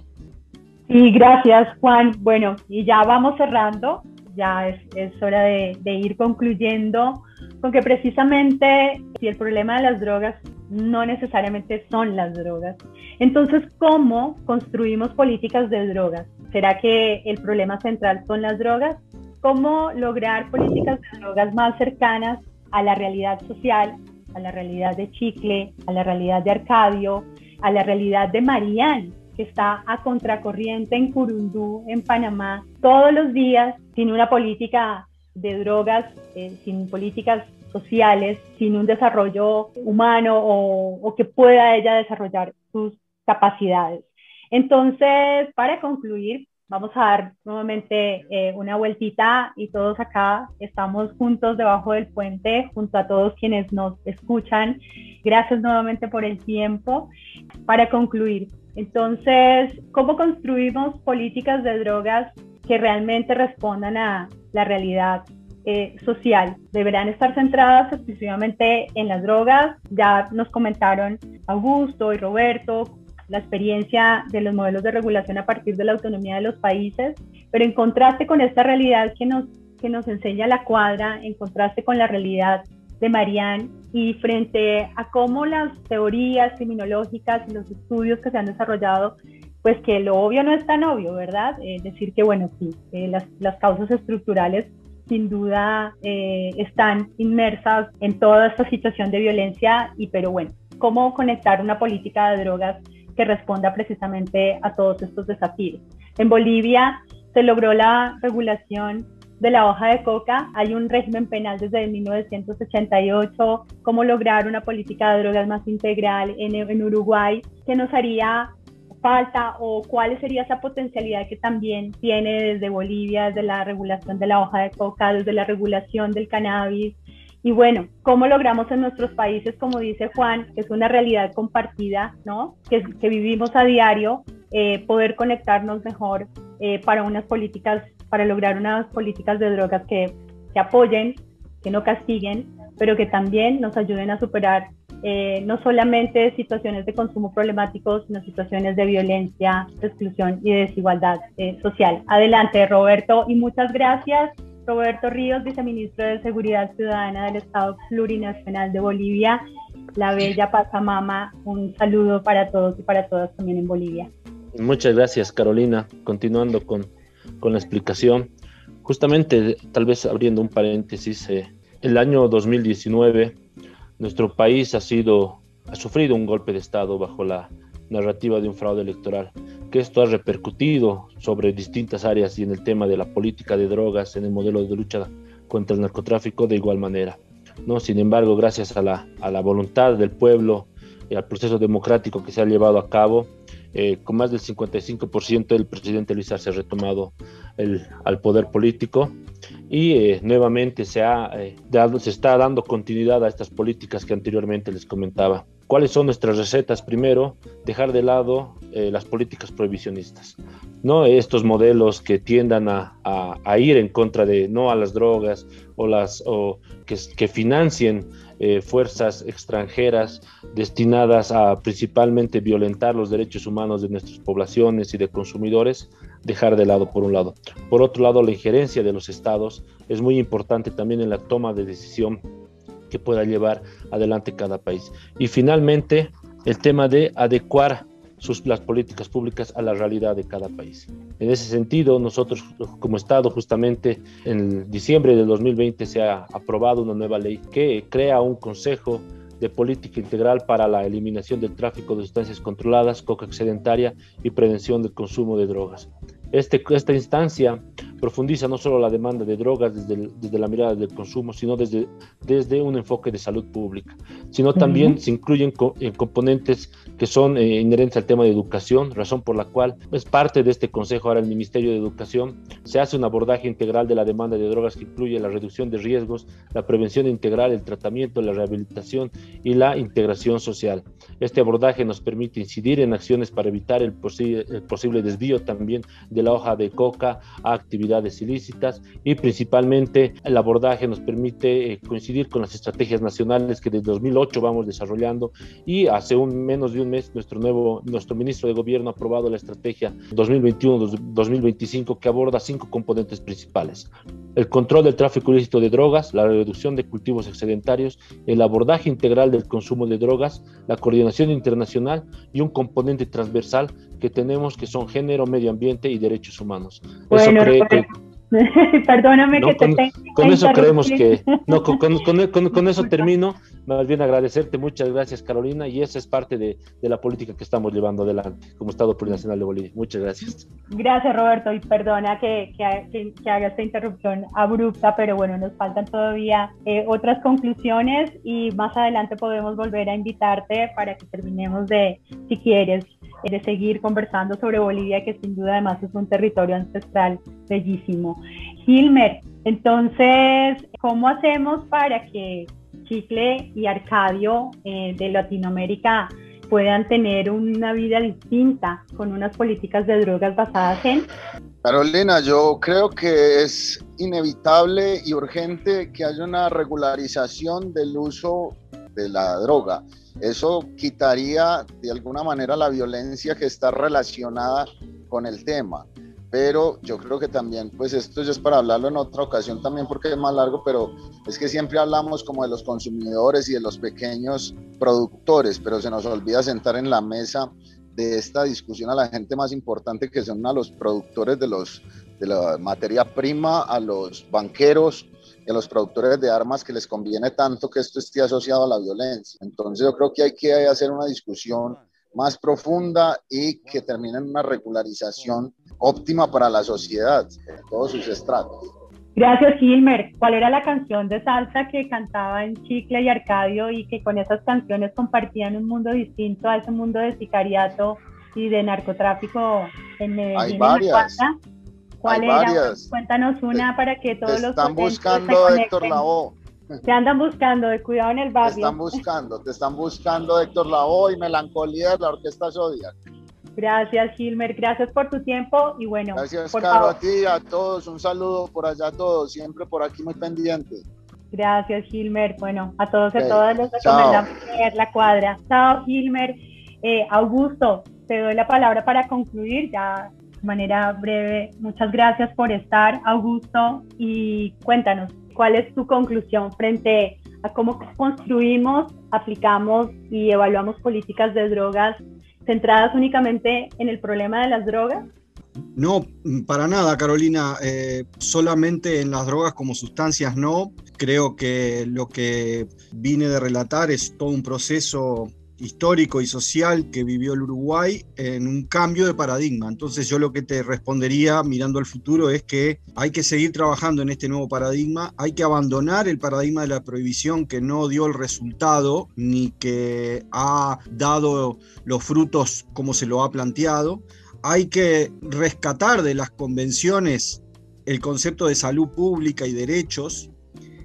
B: Y gracias, Juan. Bueno, y ya vamos cerrando ya es, es hora de, de, ir concluyendo con que precisamente si el problema de las drogas no necesariamente son las drogas, entonces ¿cómo construimos políticas de drogas? ¿Será que el problema central son las drogas? ¿Cómo lograr políticas de drogas más cercanas a la realidad social, a la realidad de Chicle, a la realidad de Arcadio, a la realidad de Marián, que está a contracorriente en Curundú, en Panamá, todos los días, sin una política de drogas, eh, sin políticas sociales, sin un desarrollo humano o, que pueda ella desarrollar sus capacidades. Entonces, para concluir, vamos a dar nuevamente eh, una vueltita y todos acá estamos juntos debajo del puente, junto a todos quienes nos escuchan. Gracias nuevamente por el tiempo. Para concluir, entonces, ¿cómo construimos políticas de drogas que realmente respondan a la realidad eh, social? Deberán estar centradas exclusivamente en las drogas. Ya nos comentaron Augusto y Roberto la experiencia de los modelos de regulación a partir de la autonomía de los países, pero en contraste con esta realidad que nos, que nos enseña la cuadra, en contraste con la realidad de Marianne y frente a cómo las teorías criminológicas y los estudios que se han desarrollado, pues que lo obvio no es tan obvio, ¿verdad? Es decir, que bueno, sí, eh, las, las, causas estructurales sin duda eh, están inmersas en toda esta situación de violencia, y pero bueno, ¿cómo conectar una política de drogas que responda precisamente a todos estos desafíos? En Bolivia se logró la regulación de la hoja de coca. Hay un régimen penal desde 1988, cómo lograr una política de drogas más integral en, en Uruguay, que nos haría falta o cuál sería esa potencialidad que también tiene desde Bolivia, desde la regulación de la hoja de coca, desde la regulación del cannabis. Y bueno, ¿cómo logramos en nuestros países, como dice Juan, que es una realidad compartida, ¿no? que, vivimos a diario, eh, poder conectarnos mejor eh, para unas políticas para lograr unas políticas de drogas que, que apoyen, que no castiguen, pero que también nos ayuden a superar eh, no solamente situaciones de consumo problemáticos, sino situaciones de violencia, de exclusión y de desigualdad eh, social. Adelante, Roberto, y muchas gracias. Roberto Ríos, viceministro de Seguridad Ciudadana del Estado Plurinacional de Bolivia, la bella Pachamama. Un saludo para todos y para todas también en Bolivia.
I: Muchas gracias, Carolina. Continuando con con la explicación. Justamente, tal vez abriendo un paréntesis, eh, el año 2019 nuestro país ha sido ha sufrido un golpe de estado bajo la narrativa de un fraude electoral, que esto ha repercutido sobre distintas áreas y en el tema de la política de drogas, en el modelo de lucha contra el narcotráfico de igual manera. ¿no? Sin embargo, gracias a la, a la voluntad del pueblo y al proceso democrático que se ha llevado a cabo, eh, con más del 55% el presidente Luis Arce ha retomado el, al poder político y eh, nuevamente se, ha, eh, dado, se está dando continuidad a estas políticas que anteriormente les comentaba. ¿Cuáles son nuestras recetas? Primero, dejar de lado las políticas prohibicionistas, ¿no? estos modelos que tiendan a, a, ir en contra de no a las drogas o, las, o que, que financien eh, fuerzas extranjeras destinadas a principalmente violentar los derechos humanos de nuestras poblaciones y de consumidores, dejar de lado por un lado. Por otro lado, la injerencia de los estados es muy importante también en la toma de decisión que pueda llevar adelante cada país. Y finalmente, el tema de adecuar sus, las políticas públicas a la realidad de cada país. En ese sentido, nosotros como Estado, justamente en diciembre del 2020 se ha aprobado una nueva ley que crea un consejo de política integral para la eliminación del tráfico de sustancias controladas, coca excedentaria y prevención del consumo de drogas. Este, esta instancia profundiza no solo la demanda de drogas desde, desde la mirada del consumo, sino desde, desde un enfoque de salud pública, sino también se incluyen componentes que son eh, inherentes al tema de educación, razón por la cual es parte de este consejo ahora el Ministerio de Educación, se hace un abordaje integral de la demanda de drogas que incluye la reducción de riesgos, la prevención integral, el tratamiento, la rehabilitación y la integración social. Este abordaje nos permite incidir en acciones para evitar el, posible desvío también de la hoja de coca a actividades ilícitas y principalmente el abordaje nos permite eh, coincidir con las estrategias nacionales que desde 2008 vamos desarrollando y hace un menos de un mes nuestro nuevo nuestro ministro de gobierno ha aprobado la estrategia 2021-2025 que aborda cinco componentes principales. El control del tráfico ilícito de drogas, la reducción de cultivos excedentarios, el abordaje integral del consumo de drogas, la coordinación internacional y un componente transversal que tenemos que son género, medio ambiente y derechos humanos. Eso cree que
B: Perdóname que
I: con,
B: te
I: Con eso creemos que. No, con, con, con, eso termino. Más bien agradecerte. Muchas gracias, Carolina. Y esa es parte de, de, la política que estamos llevando adelante como Estado Plurinacional de Bolivia. Muchas gracias.
B: Gracias, Roberto. Y perdona que, que, haga esta interrupción abrupta, pero bueno, nos faltan todavía eh, otras conclusiones y más adelante podemos volver a invitarte para que terminemos de, si quieres, de seguir conversando sobre Bolivia, que sin duda además es un territorio ancestral bellísimo. Gilmer, entonces, ¿cómo hacemos para que Chicle y Arcadio eh, de Latinoamérica puedan tener una vida distinta con unas políticas de drogas basadas en?
M: Carolina, yo creo que es inevitable y urgente que haya una regularización del uso de la droga. Eso quitaría de alguna manera la violencia que está relacionada con el tema. Pero yo creo que también, pues esto ya es para hablarlo en otra ocasión también porque es más largo, pero es que siempre hablamos como de los consumidores y de los pequeños productores, pero se nos olvida sentar en la mesa de esta discusión a la gente más importante que son a los productores de, los, de la materia prima, a los banqueros, a los productores de armas que les conviene tanto que esto esté asociado a la violencia. Entonces yo creo que hay que hacer una discusión más profunda y que termine en una regularización óptima para la sociedad en todos sus estratos.
B: Gracias, Gilmer. ¿Cuál era la canción de salsa que cantaba en Chicle y Arcadio y que con esas canciones compartían un mundo distinto a ese mundo de sicariato y de narcotráfico en Medellín?
M: Hay varias.
B: ¿Cuál era? Cuéntanos una para que todos los
M: están buscando Héctor Lavoe.
B: Te andan buscando, de cuidado en el barrio.
M: Te están buscando, te están buscando Héctor Lavoe y Melancolía de la Orquesta Zodiac.
B: Gracias, Gilmer. Gracias por tu tiempo y bueno.
M: Gracias, Caro, a ti y a todos. Un saludo por allá a todos. Siempre por aquí muy pendiente.
B: Gracias, Gilmer. Bueno, a todos y a todas les recomendamos leer la cuadra. Chao, Gilmer. Eh, Augusto, te doy la palabra para concluir. Ya manera breve. Muchas gracias por estar, Augusto, y cuéntanos, ¿cuál es tu conclusión frente a cómo construimos, aplicamos y evaluamos políticas de drogas centradas únicamente en el problema de las drogas?
J: No, para nada, Carolina. Eh, solamente en las drogas como sustancias no. Creo que lo que vine de relatar es todo un proceso histórico y social que vivió el Uruguay en un cambio de paradigma. Entonces yo lo que te respondería mirando al futuro es que hay que seguir trabajando en este nuevo paradigma, hay que abandonar el paradigma de la prohibición que no dio el resultado ni que ha dado los frutos como se lo ha planteado. Hay que rescatar de las convenciones el concepto de salud pública y derechos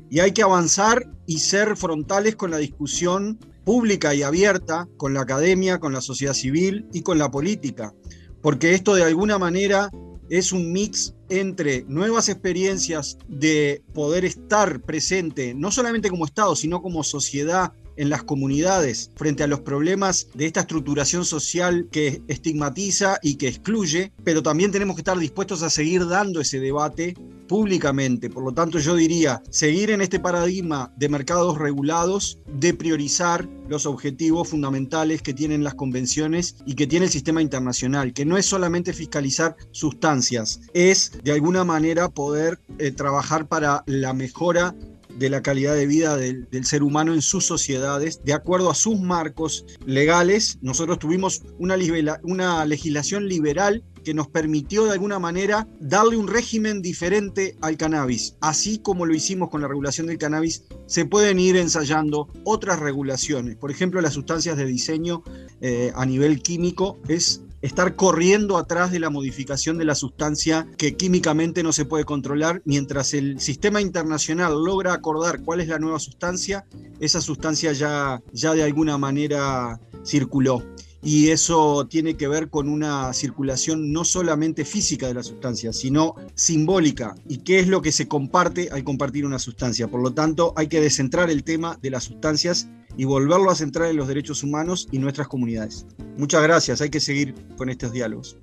J: y hay que avanzar y ser frontales con la discusión pública y abierta con la academia, con la sociedad civil y con la política, porque esto de alguna manera es un mix entre nuevas experiencias de poder estar presente, no solamente como Estado, sino como sociedad en las comunidades frente a los problemas de esta estructuración social que estigmatiza y que excluye, pero también tenemos que estar dispuestos a seguir dando ese debate públicamente. Por lo tanto, yo diría, seguir en este paradigma de mercados regulados, de priorizar los objetivos fundamentales que tienen las convenciones y que tiene el sistema internacional, que no es solamente fiscalizar sustancias, es de alguna manera poder eh, trabajar para la mejora de la calidad de vida del, ser humano en sus sociedades, de acuerdo a sus marcos legales. Nosotros tuvimos una, legislación liberal que nos permitió de alguna manera darle un régimen diferente al cannabis. Así como lo hicimos con la regulación del cannabis, se pueden ir ensayando otras regulaciones. Por ejemplo, las sustancias de diseño eh, a nivel químico es estar corriendo atrás de la modificación de la sustancia que químicamente no se puede controlar, mientras el sistema internacional logra acordar cuál es la nueva sustancia, esa sustancia ya, ya de alguna manera circuló. Y eso tiene que ver con una circulación no solamente física de la sustancia, sino simbólica. ¿Y qué es lo que se comparte al compartir una sustancia? Por lo tanto, hay que descentrar el tema de las sustancias y volverlo a centrar en los derechos humanos y nuestras comunidades. Muchas gracias, hay que seguir con estos diálogos.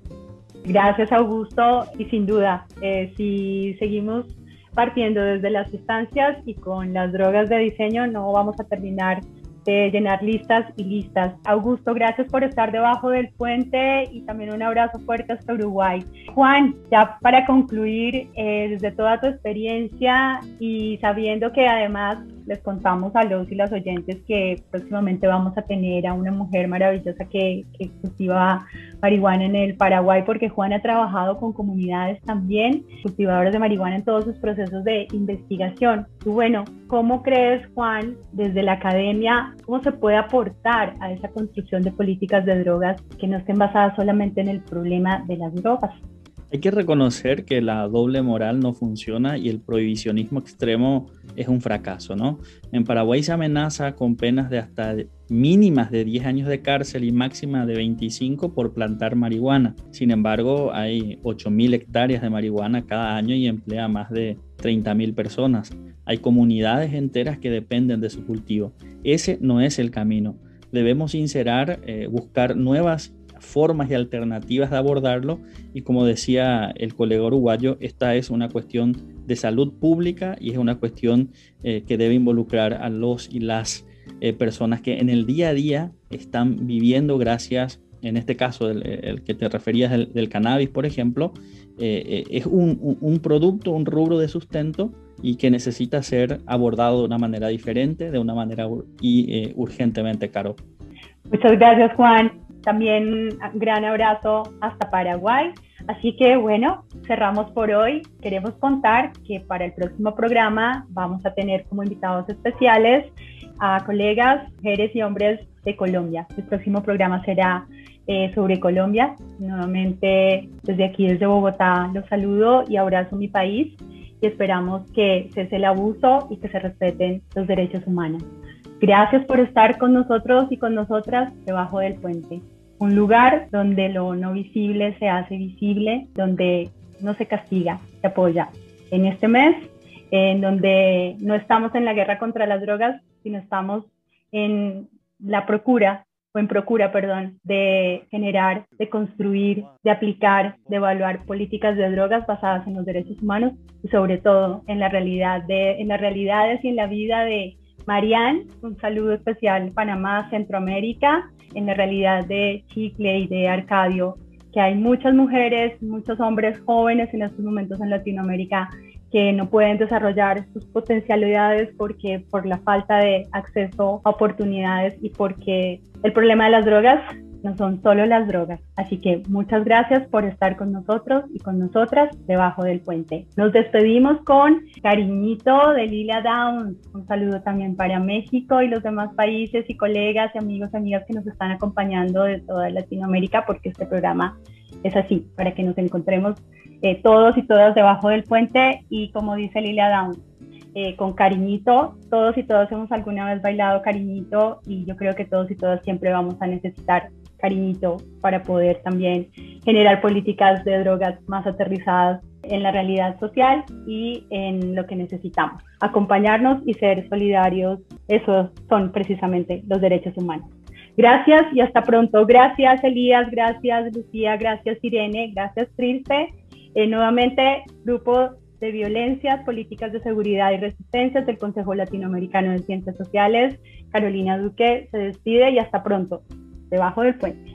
B: Gracias Augusto y sin duda, eh, si seguimos partiendo desde las sustancias y con las drogas de diseño no vamos a terminar de llenar listas y listas. Augusto, gracias por estar debajo del puente y también un abrazo fuerte hasta Uruguay. Juan, ya para concluir, eh, desde toda tu experiencia y sabiendo que además les contamos a los y las oyentes que próximamente vamos a tener a una mujer maravillosa que, cultiva marihuana en el Paraguay, porque Juan ha trabajado con comunidades también, cultivadoras de marihuana en todos sus procesos de investigación. Y bueno, ¿cómo crees, Juan, desde la academia, cómo se puede aportar a esa construcción de políticas de drogas que no estén basadas solamente en el problema de las drogas?
N: Hay que reconocer que la doble moral no funciona y el prohibicionismo extremo es un fracaso, ¿no? En Paraguay se amenaza con penas de hasta mínimas de 10 años de cárcel y máxima de 25 por plantar marihuana. Sin embargo, hay 8.000 hectáreas de marihuana cada año y emplea más de 30.000 personas. Hay comunidades enteras que dependen de su cultivo. Ese no es el camino. Debemos sincerar, eh, buscar nuevas formas y alternativas de abordarlo y como decía el colega uruguayo, esta es una cuestión de salud pública y es una cuestión eh, que debe involucrar a los y las eh, personas que en el día a día están viviendo gracias, en este caso el, que te referías del, cannabis, por ejemplo, eh, es un, producto, un rubro de sustento y que necesita ser abordado de una manera diferente, de una manera y urgentemente caro.
B: Muchas gracias Juan. También un gran abrazo hasta Paraguay. Así que bueno, cerramos por hoy. Queremos contar que para el próximo programa vamos a tener como invitados especiales a colegas, mujeres y hombres de Colombia. El próximo programa será eh, sobre Colombia. Nuevamente desde aquí, desde Bogotá, los saludo y abrazo mi país y esperamos que cese el abuso y que se respeten los derechos humanos. Gracias por estar con nosotros y con nosotras debajo del puente. Un lugar donde lo no visible se hace visible, donde no se castiga, se apoya. En este mes, en donde no estamos en la guerra contra las drogas, sino estamos en la procura, o en procura, perdón, de generar, de construir, de aplicar, de evaluar políticas de drogas basadas en los derechos humanos y sobre todo en la realidad de, en las realidades y en la vida de Marian, un saludo especial Panamá, Centroamérica, en la realidad de Chicle y de Arcadio, que hay muchas mujeres, muchos hombres jóvenes en estos momentos en Latinoamérica que no pueden desarrollar sus potencialidades porque por la falta de acceso a oportunidades y porque el problema de las drogas no son solo las drogas. Así que muchas gracias por estar con nosotros y con nosotras debajo del puente. Nos despedimos con cariñito de Lilia Downs. Un saludo también para México y los demás países y colegas y amigos y amigas que nos están acompañando de toda Latinoamérica porque este programa es así, para que nos encontremos eh, todos y todas debajo del puente y como dice Lilia Downs, eh, con cariñito. Todos y todas hemos alguna vez bailado cariñito y yo creo que todos y todas siempre vamos a necesitar cariñito para poder también generar políticas de drogas más aterrizadas en la realidad social y en lo que necesitamos. Acompañarnos y ser solidarios, esos son precisamente los derechos humanos. Gracias y hasta pronto. Gracias Elías, gracias Lucía, gracias Irene, gracias Trilce. Eh, nuevamente, Grupo de Violencias, Políticas de Seguridad y Resistencias del Consejo Latinoamericano de Ciencias Sociales, Carolina Duque, se despide y hasta pronto debajo del puente.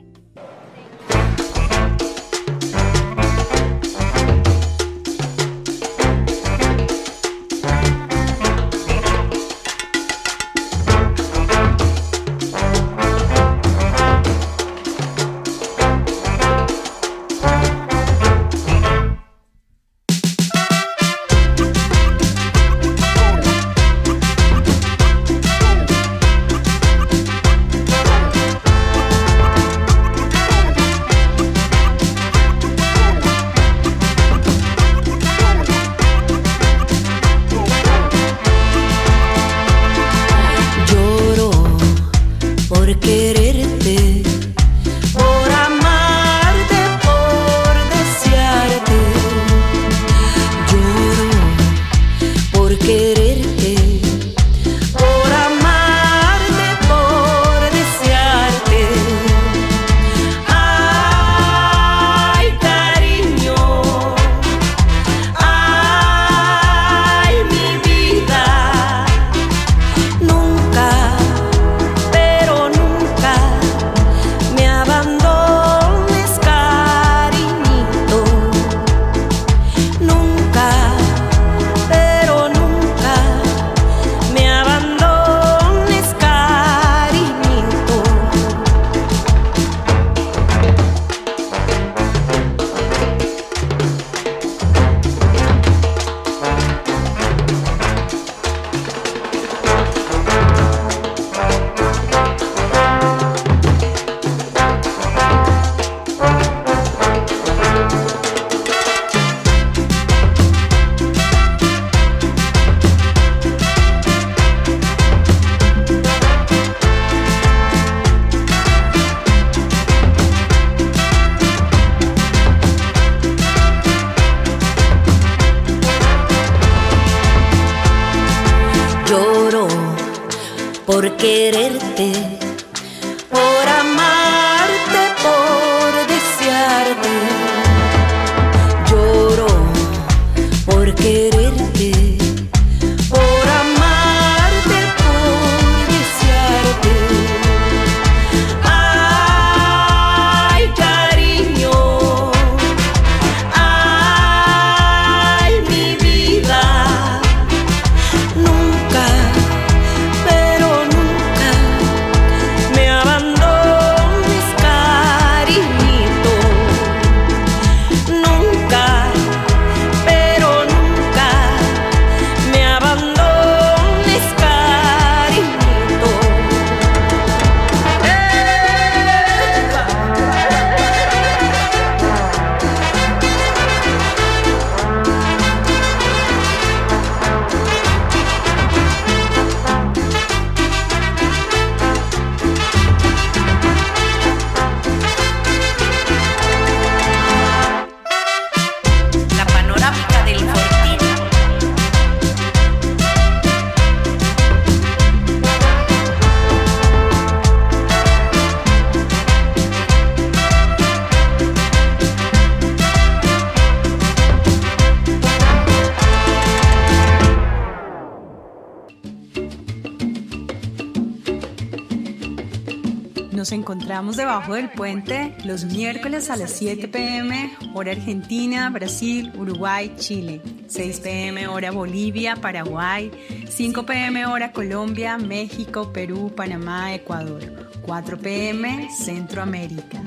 A: Puente los miércoles a las 7 pm, hora Argentina, Brasil, Uruguay, Chile. 6 pm, hora Bolivia, Paraguay. 5 pm, hora Colombia, México, Perú, Panamá, Ecuador. 4 pm, Centroamérica.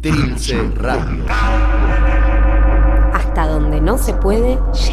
O: Trilce Radio.
P: Hasta donde no se puede llegar.